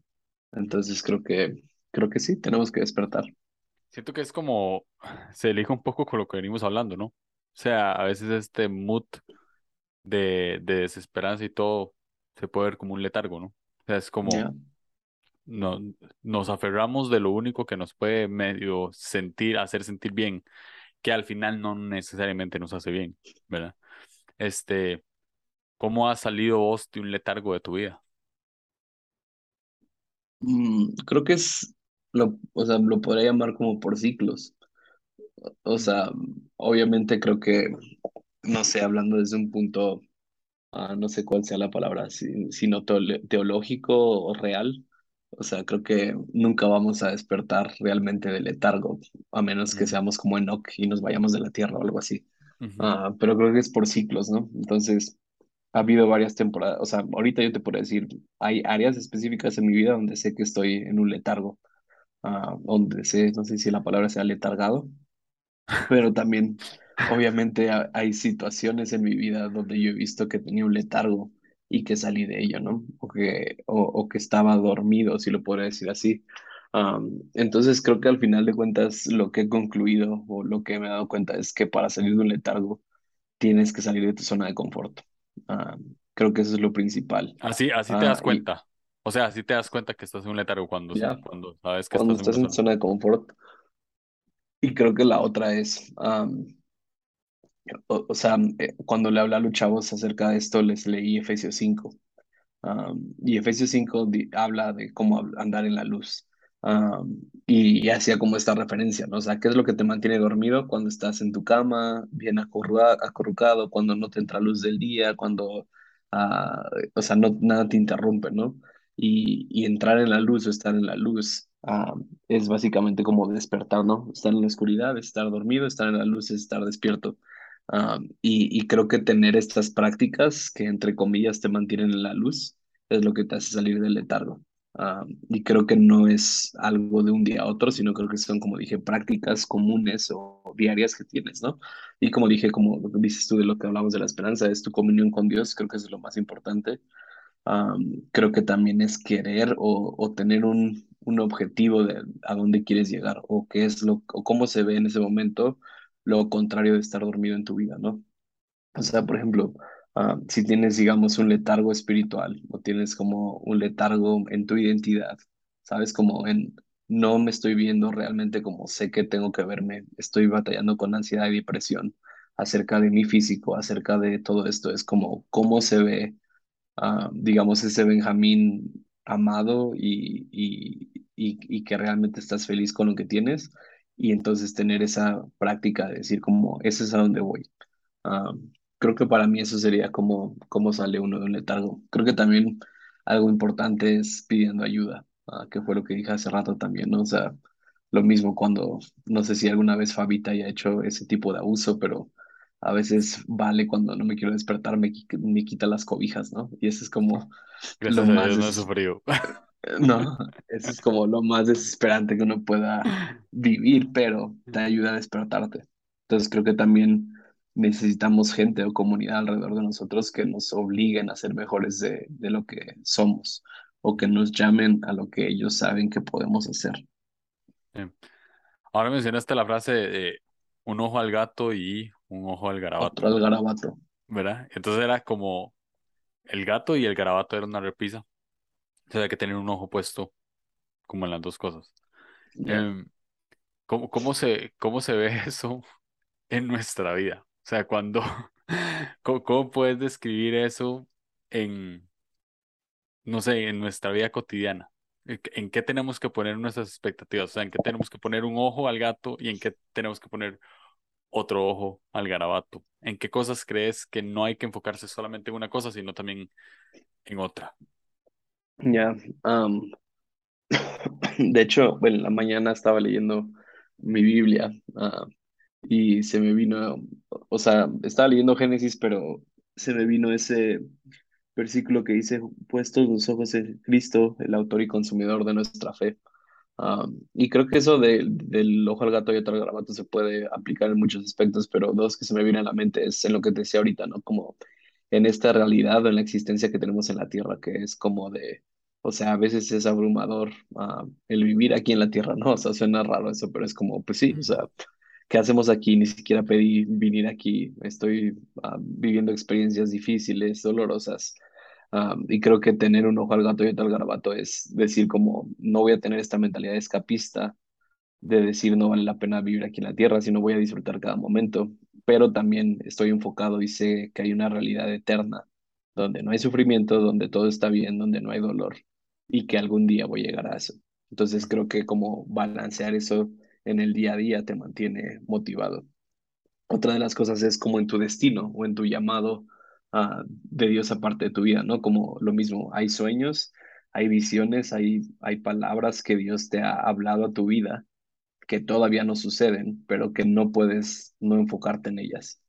S2: Entonces creo que, creo que sí, tenemos que despertar.
S1: Siento que es como, se elige un poco con lo que venimos hablando, ¿no? O sea, a veces este mood de, de desesperanza y todo se puede ver como un letargo, ¿no? O sea, es como no, nos aferramos de lo único que nos puede medio sentir, hacer sentir bien, que al final no necesariamente nos hace bien, ¿verdad? Este, ¿cómo has salido vos de un letargo de tu vida?
S2: Mm, creo que es, lo, o sea, lo podría llamar como por ciclos. O sea, obviamente creo que, no sé, hablando desde un punto ah, no sé cuál sea la palabra, si, sino teológico o real. O sea, creo que nunca vamos a despertar realmente del letargo, a menos que seamos como Enoch y nos vayamos de la tierra o algo así.
S1: ujú,
S2: Ah, pero creo que es por ciclos, ¿no? Entonces, ha habido varias temporadas, o sea, ahorita yo te puedo decir, hay áreas específicas en mi vida donde sé que estoy en un letargo, ah, donde sé, no sé si la palabra sea letargado, pero también, obviamente, ha- hay situaciones en mi vida donde yo he visto que tenía un letargo y que salí de ello, ¿no? O que, o, o que estaba dormido, si lo podría decir así. Am, entonces creo que al final de cuentas lo que he concluido o lo que me he dado cuenta es que para salir de un letargo tienes que salir de tu zona de confort. Am, creo que eso es lo principal.
S1: Así, así te
S2: Ah,
S1: das
S2: y
S1: cuenta. O sea, así te das cuenta que estás en un letargo cuando,
S2: ya,
S1: cuando sabes que
S2: cuando
S1: estás en
S2: estás en
S1: zona.
S2: zona de confort, y creo que la otra es, am, o, sea, eh, cuando le hablé a los chavos acerca de esto, les leí Efesios 5. Um, y Efesios 5 di- habla de cómo andar en la luz. Um, y, y hacía como esta referencia, ¿no? O sea, ¿qué es lo que te mantiene dormido cuando estás en tu cama, bien acurrucado, cuando no te entra luz del día, cuando, ah, o sea, no, nada te interrumpe, ¿no? Y, y entrar en la luz o estar en la luz ah, es básicamente como despertar, ¿no? Estar en la oscuridad, estar dormido, estar en la luz es estar despierto. Ah, y, y creo que tener estas prácticas que entre comillas te mantienen en la luz es lo que te hace salir del letargo. Ah, y creo que no es algo de un día a otro, sino creo que son, como dije, prácticas comunes o diarias que tienes, ¿no? Y como dije, como dices tú de lo que hablamos de la esperanza, es tu comunión con Dios, creo que eso es lo más importante. Creo que también es querer o, tener un, un objetivo de a dónde quieres llegar o qué es lo, o cómo se ve en ese momento lo contrario de estar dormido en tu vida, ¿no? O sea, por ejemplo, si tienes, digamos, un letargo espiritual o tienes como un letargo en tu identidad, ¿sabes? Como en no me estoy viendo realmente como sé que tengo que verme, estoy batallando con ansiedad y depresión acerca de mi físico, acerca de todo esto, es como cómo se ve ah, digamos, ese Benjamín amado y, y, y, que realmente estás feliz con lo que tienes y entonces tener esa práctica de decir como, ese es a donde voy. Ah, creo que para mí eso sería como, cómo sale uno de un letargo. Creo que también algo importante es pidiendo ayuda, ah, que fue lo que dije hace rato también, ¿no? O sea, lo mismo cuando, no sé si alguna vez Fabita haya hecho ese tipo de abuso, pero a veces vale cuando no me quiero despertar, me, me quita las cobijas, ¿no? Y eso es como lo
S1: Gracias a
S2: más
S1: Dios no
S2: des-
S1: sufrido.
S2: no, eso es como lo más desesperante que uno pueda vivir, pero te ayuda a despertarte. Entonces creo que también necesitamos gente o comunidad alrededor de nosotros que nos obliguen a ser mejores de, de lo que somos o que nos llamen a lo que ellos saben que podemos hacer.
S1: Ahora mencionaste la frase de un ojo al gato y un ojo al
S2: Otro
S1: garabato,
S2: algarabato.
S1: ¿verdad? Entonces era como el gato y el garabato era una repisa. O sea, hay que tener un ojo puesto como en las dos cosas. Em, ¿cómo, cómo se, cómo se ve eso en nuestra vida? O sea, cuando, ¿cómo, cómo puedes describir eso en, no sé, en nuestra vida cotidiana? ¿En qué en qué tenemos que poner nuestras expectativas? O sea, ¿en qué tenemos que poner un ojo al gato y en qué tenemos que poner otro ojo al garabato? ¿En qué cosas crees que no hay que enfocarse solamente en una cosa, sino también en otra?
S2: Ya. am, de hecho, en la mañana estaba leyendo mi Biblia. ah, y se me vino, o sea, estaba leyendo Génesis, pero se me vino ese versículo que dice, puestos los ojos en Cristo, el autor y consumidor de nuestra fe. Um, y creo que eso de- del ojo al gato y otro al garabato se puede aplicar en muchos aspectos, pero dos que se me vienen a la mente es en lo que te decía ahorita, ¿no? Como en esta realidad o en la existencia que tenemos en la Tierra, que es como de, o sea, a veces es abrumador ah, el vivir aquí en la Tierra, ¿no? O sea, suena raro eso, pero es como, pues sí, o sea, ¿qué hacemos aquí? Ni siquiera pedí venir aquí, estoy ah, viviendo experiencias difíciles, dolorosas. Ah, y creo que tener un ojo al gato y otro al garabato es decir como no voy a tener esta mentalidad escapista de decir no vale la pena vivir aquí en la tierra, sino voy a disfrutar cada momento, pero también estoy enfocado y sé que hay una realidad eterna donde no hay sufrimiento, donde todo está bien, donde no hay dolor y que algún día voy a llegar a eso. Entonces creo que como balancear eso en el día a día te mantiene motivado. Otra de las cosas es como en tu destino o en tu llamado ah, de Dios aparte de tu vida, ¿no? Como lo mismo, hay sueños, hay visiones, hay, hay palabras que Dios te ha hablado a tu vida que todavía no suceden, pero que no puedes no enfocarte en ellas.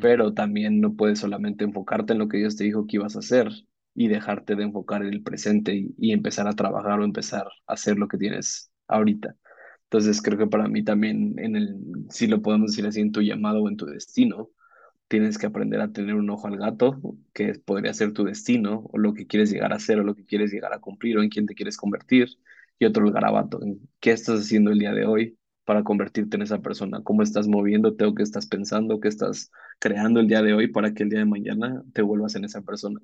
S2: Pero también no puedes solamente enfocarte en lo que Dios te dijo que ibas a hacer y dejarte de enfocar en el presente y, y empezar a trabajar o empezar a hacer lo que tienes ahorita. Entonces creo que para mí también en el, si lo podemos decir así, en tu llamado o en tu destino, tienes que aprender a tener un ojo al gato, que podría ser tu destino, o lo que quieres llegar a ser, o lo que quieres llegar a cumplir, o en quién te quieres convertir, y otro el garabato. ¿Qué estás haciendo el día de hoy para convertirte en esa persona? ¿Cómo estás moviéndote o qué estás pensando, qué estás creando el día de hoy para que el día de mañana te vuelvas en esa persona?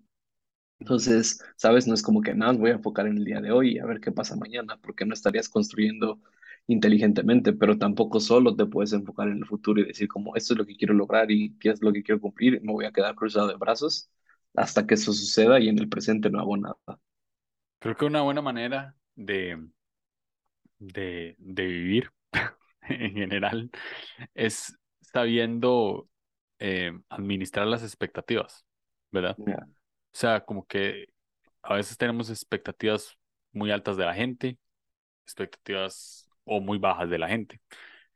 S2: Entonces, ¿sabes? No es como que nada, voy a enfocar en el día de hoy y a ver qué pasa mañana, porque no estarías construyendo inteligentemente, pero tampoco solo te puedes enfocar en el futuro y decir como esto es lo que quiero lograr y qué es lo que quiero cumplir, me voy a quedar cruzado de brazos hasta que eso suceda y en el presente no hago nada.
S1: Creo que una buena manera de, de, de vivir en general es sabiendo eh, administrar las expectativas, ¿verdad? O sea, como que a veces tenemos expectativas muy altas de la gente, expectativas o muy bajas de la gente,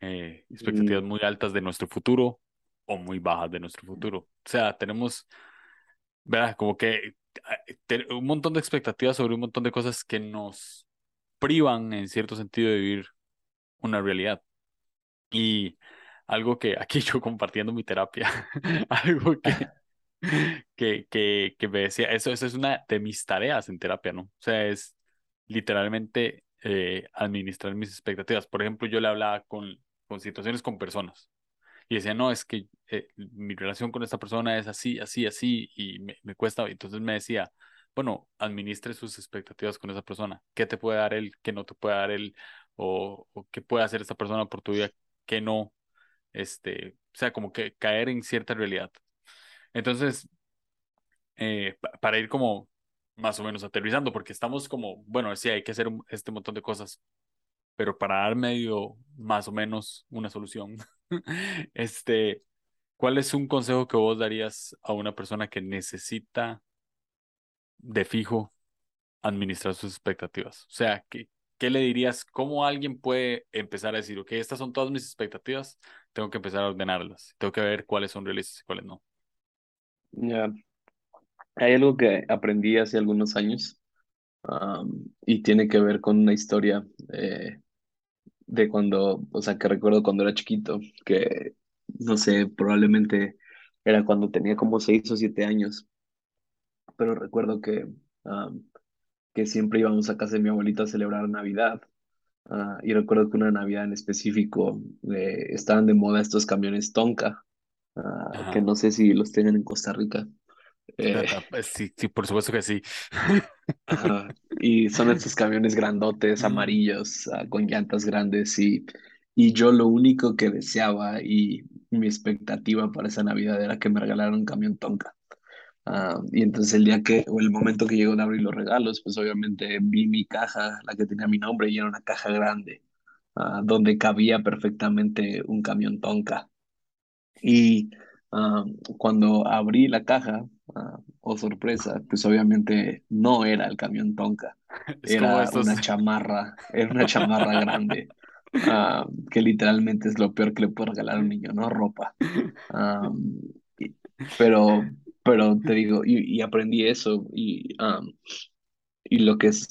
S1: eh, expectativas muy altas de nuestro futuro o muy bajas de nuestro futuro. O sea, tenemos, ¿verdad? Como que eh, un montón de expectativas sobre un montón de cosas que nos privan en cierto sentido de vivir una realidad. Y algo que aquí yo compartiendo mi terapia, algo que que, que, que me decía, eso, eso es una de mis tareas en terapia, ¿no? O sea, es literalmente eh, administrar mis expectativas. Por ejemplo, yo le hablaba con, con situaciones con personas y decía, no, es que eh, mi relación con esta persona es así, así, así, y me, me cuesta. Entonces me decía, bueno, administre sus expectativas con esa persona. ¿Qué te puede dar él? ¿Qué no te puede dar él? ¿O, qué puede hacer esta persona por tu vida? ¿Qué no? Este, o sea, como que caer en cierta realidad. Entonces, eh, para ir como más o menos aterrizando, porque estamos como, bueno, sí, hay que hacer este montón de cosas, pero para dar medio, más o menos, una solución, este, ¿cuál es un consejo que vos darías a una persona que necesita de fijo administrar sus expectativas? O sea, ¿qué, ¿qué le dirías? ¿Cómo alguien puede empezar a decir, ok, estas son todas mis expectativas, tengo que empezar a ordenarlas, tengo que ver cuáles son realistas y cuáles no?
S2: Ya, Hay algo que aprendí hace algunos años y tiene que ver con una historia eh, de cuando, o sea, que recuerdo cuando era chiquito, que no sé, probablemente era cuando tenía como seis o siete años, pero recuerdo que, que siempre íbamos a casa de mi abuelita a celebrar Navidad. Ah, y recuerdo que una Navidad en específico eh, estaban de moda estos camiones Tonka, ah, que no sé si los tienen en Costa Rica. Eh,
S1: pues sí, sí, por supuesto que sí.
S2: y son estos camiones grandotes, amarillos, ah, con llantas grandes y, y yo lo único que deseaba y mi expectativa para esa Navidad era que me regalaran un camión Tonka. Ah, y entonces el día que, o el momento que llegó de abrir los regalos, pues obviamente vi mi caja, la que tenía mi nombre, y era una caja grande, ah, donde cabía perfectamente un camión Tonka. Y cuando abrí la caja, oh sorpresa, pues obviamente no era el camión Tonka, era una chamarra, era una chamarra grande, que literalmente es lo peor que le puede regalar a un niño, ¿no? Ropa. pero, pero te digo, y, aprendí eso, y, y lo que es,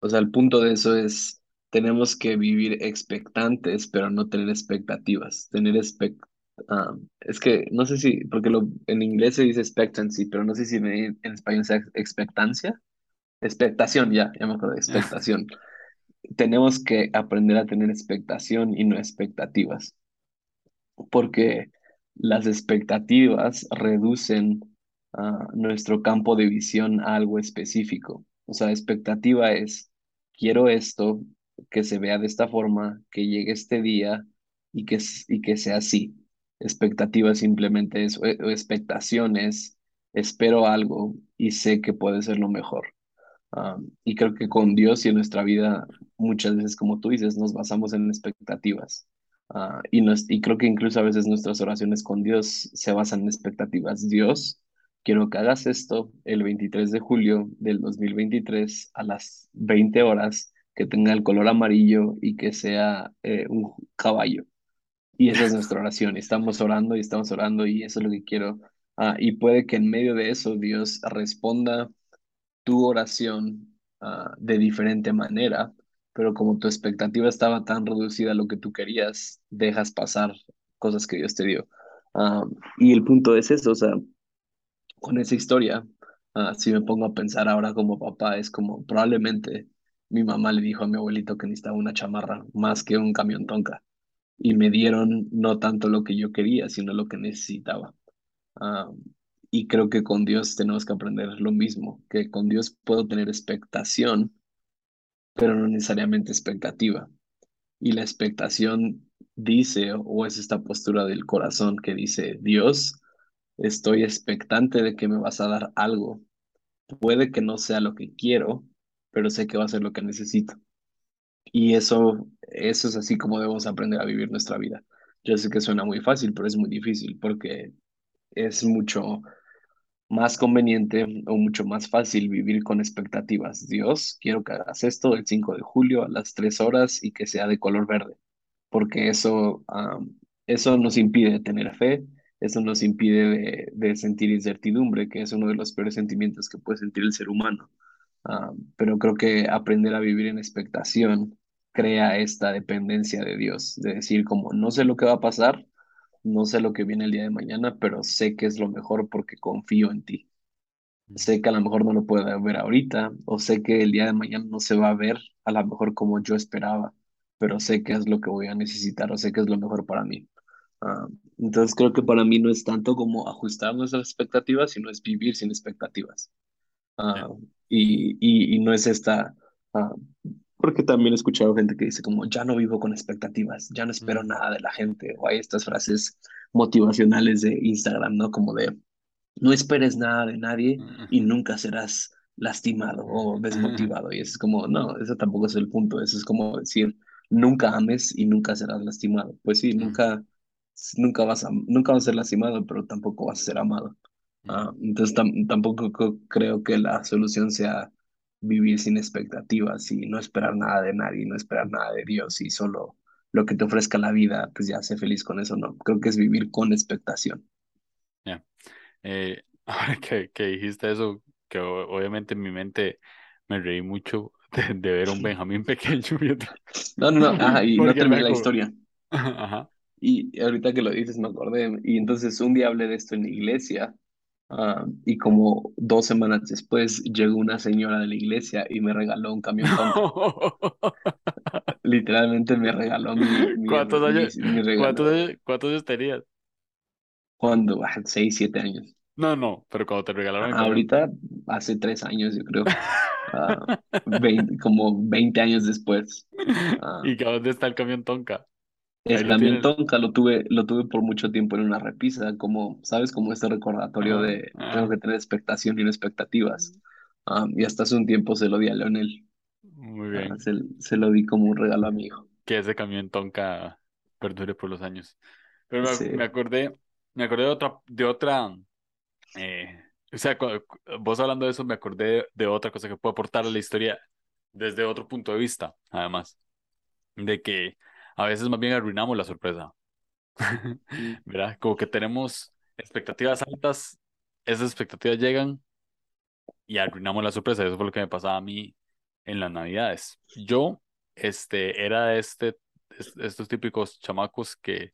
S2: o sea, el punto de eso es, tenemos que vivir expectantes, pero no tener expectativas, tener expectativas Ah, es que no sé si, porque lo, en inglés se dice expectancy, pero no sé si en, español es expectancia. Expectación, ya, ya me acuerdo, expectación. Tenemos que aprender a tener expectación y no expectativas, porque las expectativas reducen uh, nuestro campo de visión a algo específico. O sea, expectativa es, quiero esto, que se vea de esta forma, que llegue este día y que, y que sea así expectativa simplemente es, o expectaciones, espero algo y sé que puede ser lo mejor. Ah, y creo que con Dios y en nuestra vida, muchas veces, como tú dices, nos basamos en expectativas. Uh, y, y creo que incluso a veces nuestras oraciones con Dios se basan en expectativas. Dios, quiero que hagas esto el 23 de julio del 2023 a las 20 horas, que tenga el color amarillo y que sea eh, un caballo. Y esa es nuestra oración. Estamos orando y estamos orando y eso es lo que quiero. Ah, y puede que en medio de eso Dios responda tu oración ah, de diferente manera, pero como tu expectativa estaba tan reducida a lo que tú querías, dejas pasar cosas que Dios te dio. Ah, y el punto es eso, o sea, con esa historia, si me pongo a pensar ahora como papá, es como probablemente mi mamá le dijo a mi abuelito que necesitaba una chamarra más que un camión tonka y me dieron no tanto lo que yo quería, sino lo que necesitaba. Ah, y creo que con Dios tenemos que aprender lo mismo, que con Dios puedo tener expectación, pero no necesariamente expectativa. Y la expectación dice, o es esta postura del corazón que dice, Dios, estoy expectante de que me vas a dar algo. Puede que no sea lo que quiero, pero sé que va a ser lo que necesito. Y eso, eso es así como debemos aprender a vivir nuestra vida. Yo sé que suena muy fácil, pero es muy difícil porque es mucho más conveniente o mucho más fácil vivir con expectativas. Dios, quiero que hagas esto el 5 de julio a las 3 horas y que sea de color verde, porque eso, eso nos impide tener fe, eso nos impide de, de, sentir incertidumbre, que es uno de los peores sentimientos que puede sentir el ser humano. Pero creo que aprender a vivir en expectación crea esta dependencia de Dios, de decir como no sé lo que va a pasar, no sé lo que viene el día de mañana, pero sé que es lo mejor porque confío en ti. Sé que a lo mejor no lo puedo ver ahorita, o sé que el día de mañana no se va a ver a lo mejor como yo esperaba, pero sé que es lo que voy a necesitar, o sé que es lo mejor para mí. Ah, entonces creo que para mí no es tanto como ajustar nuestras expectativas, sino es vivir sin expectativas. Ah, y, y, y, no es esta ah, porque también he escuchado gente que dice como, ya no vivo con expectativas, ya no espero
S1: Mm.
S2: nada de la gente, o hay estas frases motivacionales de Instagram, ¿no? Como de, no esperes nada de nadie y nunca serás lastimado o desmotivado. Y eso es como, no, eso tampoco es el punto, eso es como decir, nunca ames y nunca serás lastimado. Pues sí,
S1: Ujú.
S2: nunca, nunca vas a, nunca vas a ser lastimado, pero tampoco vas a ser amado. Ah, entonces tam- tampoco co- creo que la solución sea vivir sin expectativas y no esperar nada de nadie, no esperar nada de Dios y solo lo que te ofrezca la vida, pues ya sé feliz con eso, no. Creo que es vivir con expectación.
S1: Ya. Eh, ahora que, que dijiste eso, que o- obviamente en mi mente me reí mucho de, de ver un Benjamín pequeño
S2: No, no, no, ajá, y no
S1: porque me
S2: terminé la
S1: acuerdo.
S2: historia.
S1: Ajá.
S2: Y ahorita que lo dices me acordé. Y entonces un día hablé de esto en la iglesia. Ah, y como dos semanas después llegó una señora de la iglesia y me regaló un camión Tonka. Literalmente me regaló mi, mi,
S1: ¿Cuántos
S2: mi,
S1: años,
S2: mi
S1: cuántos años, cuántos años tenías?
S2: cuando Ah, Seis, siete años.
S1: No, no, pero cuando te regalaron el
S2: Ah. Ahorita, hace tres años, yo creo. 20 como 20 años después. Ah,
S1: ¿Y dónde está el camión Tonka?
S2: El camión. Tonka lo tuve, lo tuve por mucho tiempo en una repisa, como, ¿sabes? Como este recordatorio
S1: Ah,
S2: de tengo
S1: ah,
S2: que tener expectación y no expectativas. Ah, y hasta hace un tiempo se lo di a Leonel.
S1: muy
S2: Ah,
S1: bien.
S2: se, se lo di como un regalo amigo.
S1: Que ese camión Tonka perdure por los años. Pero me, me
S2: Sí.
S1: acordé, me acordé de otra, de otra, eh, o sea, vos hablando de eso, me acordé de, de otra cosa que puede aportar a la historia desde otro punto de vista, además, de que a veces más bien arruinamos la sorpresa. ¿verdad? Como que tenemos expectativas altas, esas expectativas llegan y arruinamos la sorpresa. Eso fue lo que me pasaba a mí en las Navidades. Yo, este, era de este, es- estos típicos chamacos que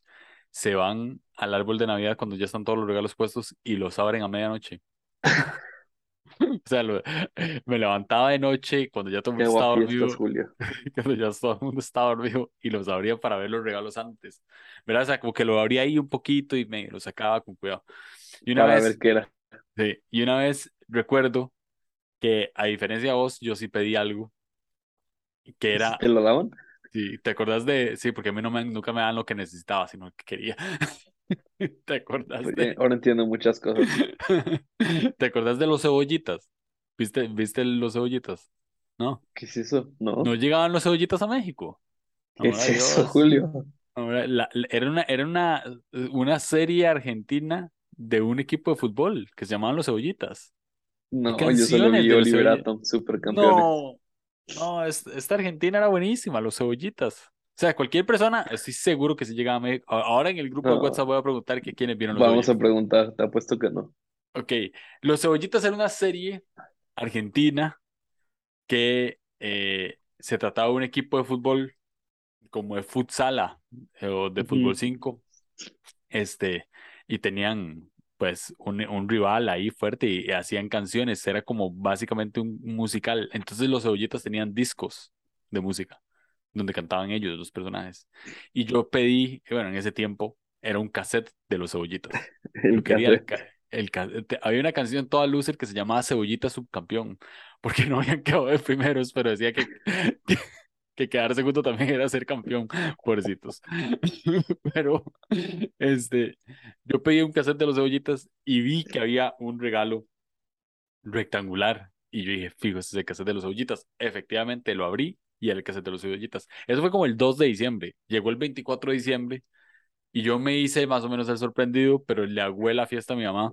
S1: se van al árbol de Navidad cuando ya están todos los regalos puestos y los abren a medianoche. O sea, lo- me levantaba de noche cuando ya todo el mundo estaba dormido,
S2: Julio.
S1: cuando ya todo el mundo estaba dormido y los abría para ver los regalos antes. ¿Verdad? O sea, como que lo abría ahí un poquito y me lo sacaba con cuidado. Y una
S2: Para ver
S1: vez,
S2: qué era.
S1: sí, y una vez recuerdo que a diferencia de vos, yo sí pedí algo que
S2: ¿Sí
S1: era,
S2: ¿Te lo daban?
S1: sí, ¿te acordás de? Sí, porque a mí no me, nunca me dan lo que necesitaba, sino lo que quería. ¿Te acordás de?
S2: ahora entiendo muchas cosas.
S1: ¿Te acordás de los cebollitas? ¿Viste, viste los cebollitas? ¿No?
S2: ¿Qué es eso?
S1: No
S2: ¿No?
S1: llegaban los cebollitas a México.
S2: ¿Qué es eso,
S1: Dios.
S2: Julio?
S1: Ahora, la- la- era una, era una, una serie argentina de un equipo de fútbol que se llamaban Los Cebollitas.
S2: No, yo solo vi Oliver. Atom, supercampeones.
S1: No, no, es- esta Argentina era buenísima, Los Cebollitas. O sea, cualquier persona, estoy seguro que si llegaba a México. Ahora en el grupo de WhatsApp voy a preguntar que quiénes vieron Los
S2: vamos a preguntar, te apuesto que no.
S1: Ok, Los Cebollitas era una serie argentina que eh, se trataba de un equipo de fútbol como de futsala eh, o de fútbol
S2: Ujú.
S1: 5 este, y tenían pues un, un rival ahí fuerte y, hacían canciones, era como básicamente un musical. Entonces los cebollitas tenían discos de música donde cantaban ellos, los personajes. Y yo pedí, bueno, en ese tiempo era un cassette de los cebollitas.
S2: El
S1: quería el, había una canción toda loser que se llamaba Cebollita Subcampeón, porque no habían quedado de primeros, pero decía que, que, quedar segundo también era ser campeón, pobrecitos. pero este, yo pedí un cassette de los cebollitas y vi que había un regalo rectangular. Y yo dije, fijo, ese es el cassette de los cebollitas. Efectivamente, lo abrí y el cassette de los cebollitas. Eso fue como el 2 de diciembre. Llegó el 24 de diciembre y yo me hice más o menos el sorprendido, pero le hago la fiesta a mi mamá.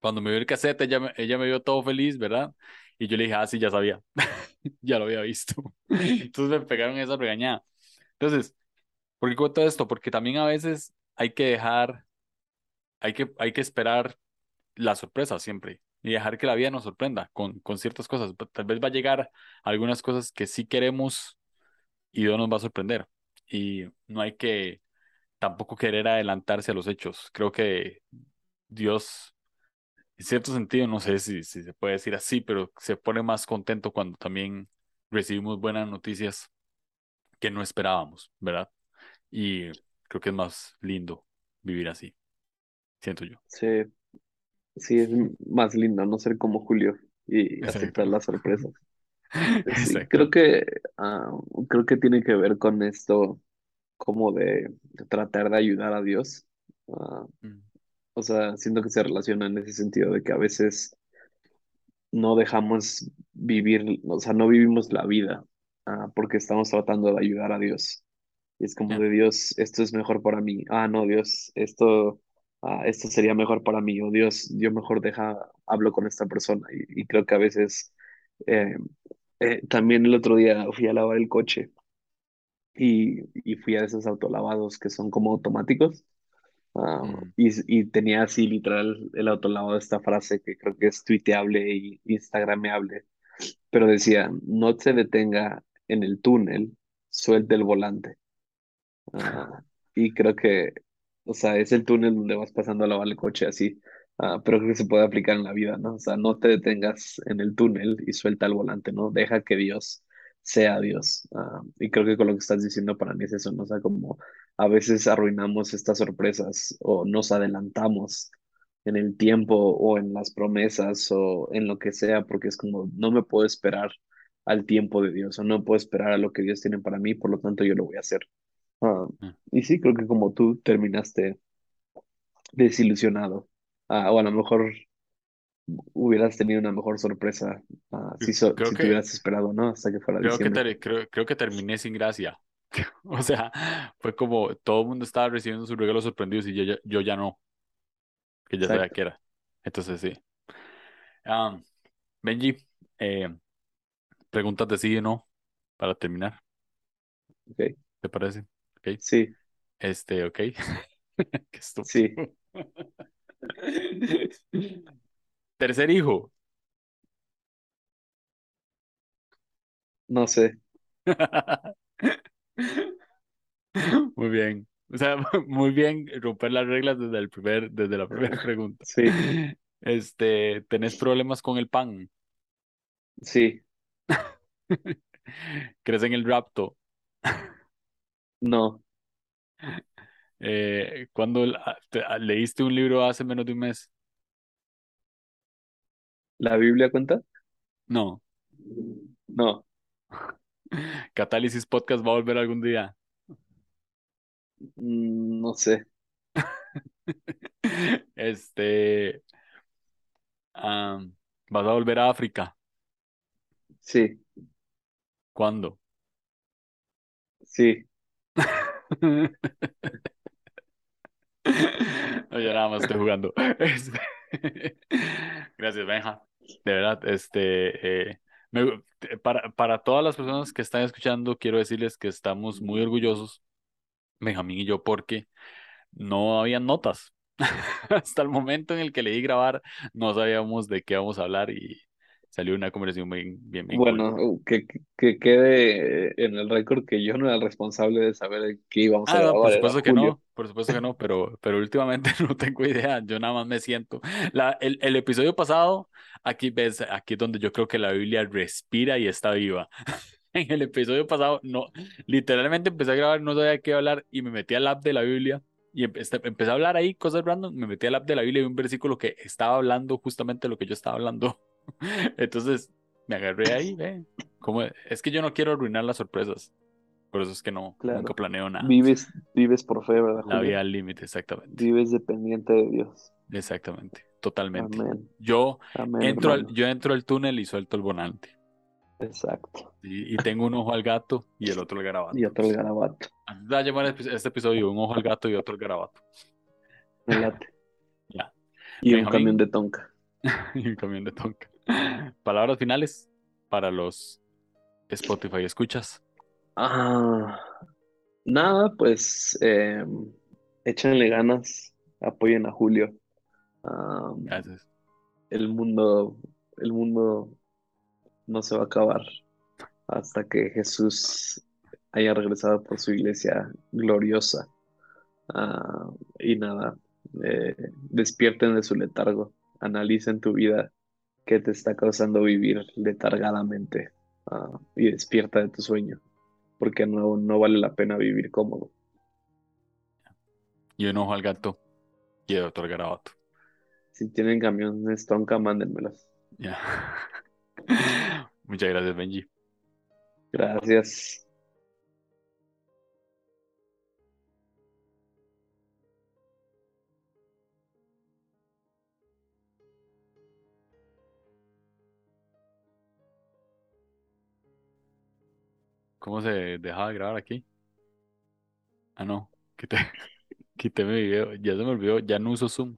S1: Cuando me vio el cassette, ella ella me vio todo feliz, ¿verdad? Y yo le dije, ah, sí, ya sabía. ya lo había visto. Entonces me pegaron esa regañada. Entonces, ¿por qué cuento esto? Porque también a veces hay que dejar, hay que, hay que esperar la sorpresa siempre y dejar que la vida nos sorprenda con, con ciertas cosas. Tal vez va a llegar algunas cosas que sí queremos y Dios nos va a sorprender. Y no hay que tampoco querer adelantarse a los hechos. Creo que Dios, en cierto sentido, no sé si, si se puede decir así, pero se pone más contento cuando también recibimos buenas noticias que no esperábamos, ¿verdad? Y creo que es más lindo vivir así, siento yo.
S2: Sí, sí, es más lindo no ser como Julio y aceptar las sorpresas. creo que, ah, creo que tiene que ver con esto como de, tratar de ayudar a Dios. Ah, mm. O sea, siento que se relaciona en ese sentido de que a veces no dejamos vivir, o sea, no vivimos la vida ah, porque estamos tratando de ayudar a Dios. Y es como de Dios, esto es mejor para mí. Ah, no, Dios, esto, ah, esto sería mejor para mí. O Dios, yo mejor deja, hablo con esta persona. Y, creo que a veces, eh, eh, también el otro día fui a lavar el coche y, y fui a esos autolavados que son como automáticos. Ah, mm. y, y, tenía así literal el autolavado esta frase que creo que es tuiteable y instagrameable, pero decía, no se detenga en el túnel, suelte el volante. Ah, y creo que, o sea, es el túnel donde vas pasando a lavar el coche así, ah, pero creo que se puede aplicar en la vida, ¿no? O sea, no te detengas en el túnel y suelta el volante, ¿no? Deja que Dios sea Dios. Ah, y creo que con lo que estás diciendo para mí es eso, ¿no? O sea, como a veces arruinamos estas sorpresas o nos adelantamos en el tiempo o en las promesas o en lo que sea, porque es como, no me puedo esperar al tiempo de Dios o no puedo esperar a lo que Dios tiene para mí, por lo tanto yo lo voy a hacer. Ah, mm. y sí, creo que como tú terminaste desilusionado, ah, o a lo mejor hubieras tenido una mejor sorpresa uh, si, si te hubieras esperado, ¿no? Hasta que fuera
S1: creo que, creo, creo, que terminé sin gracia. o sea, fue como todo el mundo estaba recibiendo sus regalos sorprendidos y yo, yo, ya no. Que ya sabía que era. Entonces, sí. Um, Benji, eh, preguntas de sí o no para terminar.
S2: Ok.
S1: ¿Te parece? Okay.
S2: Sí.
S1: Este, ok.
S2: Qué Sí.
S1: Tercer hijo.
S2: No sé.
S1: Muy bien. O sea, muy bien romper las reglas desde el primer, desde la primera pregunta.
S2: Sí.
S1: Este, ¿tenés problemas con el pan?
S2: Sí.
S1: ¿Crees en el rapto?
S2: No.
S1: Eh, ¿cuándo leíste un libro hace menos de un mes?
S2: ¿La Biblia cuenta?
S1: No.
S2: No.
S1: ¿Catálisis Podcast va a volver algún día?
S2: Mm, no sé.
S1: Este. ¿Vas a volver a África?
S2: Sí.
S1: ¿Cuándo?
S2: Sí.
S1: Oye, nada más estoy jugando. Este, gracias, Benja. De verdad, este, eh, para, para todas las personas que están escuchando, quiero decirles que estamos muy orgullosos, Benjamín y yo, porque no había notas. Hasta el momento en el que leí grabar, no sabíamos de qué vamos a hablar y, salió una conversación bien, bien, bien.
S2: Bueno, uh, que, que- que quede en el récord que yo no era el responsable de saber qué íbamos a
S1: Ah, no, por
S2: grabar, era
S1: supuesto que
S2: Julio.
S1: no, por supuesto que no, pero, pero últimamente no tengo idea, yo nada más me siento. La, el, el episodio pasado, aquí ves, aquí es donde yo creo que la Biblia respira y está viva. En el episodio pasado, no, literalmente empecé a grabar, no sabía qué hablar y me metí al app de la Biblia y empecé, empecé a hablar ahí cosas random, me metí al app de la Biblia y vi un versículo que estaba hablando justamente lo que yo estaba hablando. Entonces me agarré ahí, ve. Como, es que yo no quiero arruinar las sorpresas, por eso es que no,
S2: Claro.
S1: nunca planeo nada.
S2: Vives, vives por fe, ¿verdad,
S1: La
S2: Julio?
S1: vida al límite, exactamente.
S2: Vives dependiente de Dios.
S1: Exactamente, totalmente.
S2: Amén.
S1: Yo
S2: Amén,
S1: entro al, yo entro al túnel y suelto el volante.
S2: Exacto.
S1: Y, y tengo un ojo al gato y el otro al garabato.
S2: Y otro el garabato.
S1: Va a llamar este episodio, un ojo al gato y otro al garabato. Ya.
S2: Y un camión de tonka.
S1: Y un camión de tonka. Palabras finales para los Spotify escuchas.
S2: Ah, nada, pues eh, échenle ganas, apoyen a Julio.
S1: Gracias.
S2: el mundo, el mundo no se va a acabar hasta que Jesús haya regresado por su iglesia gloriosa. Y nada, eh, despierten de su letargo, analicen tu vida, qué te está causando vivir letargadamente, y despierta de tu sueño, porque no, no vale la pena vivir cómodo.
S1: Y un ojo al gato y el garabato.
S2: Si tienen camiones Tonka, mándenmelos.
S1: Ya. Muchas gracias, Benji.
S2: Gracias.
S1: ¿Cómo se dejaba de grabar aquí? Ah, no. Quité, quité mi video. Ya se me olvidó. Ya no uso Zoom.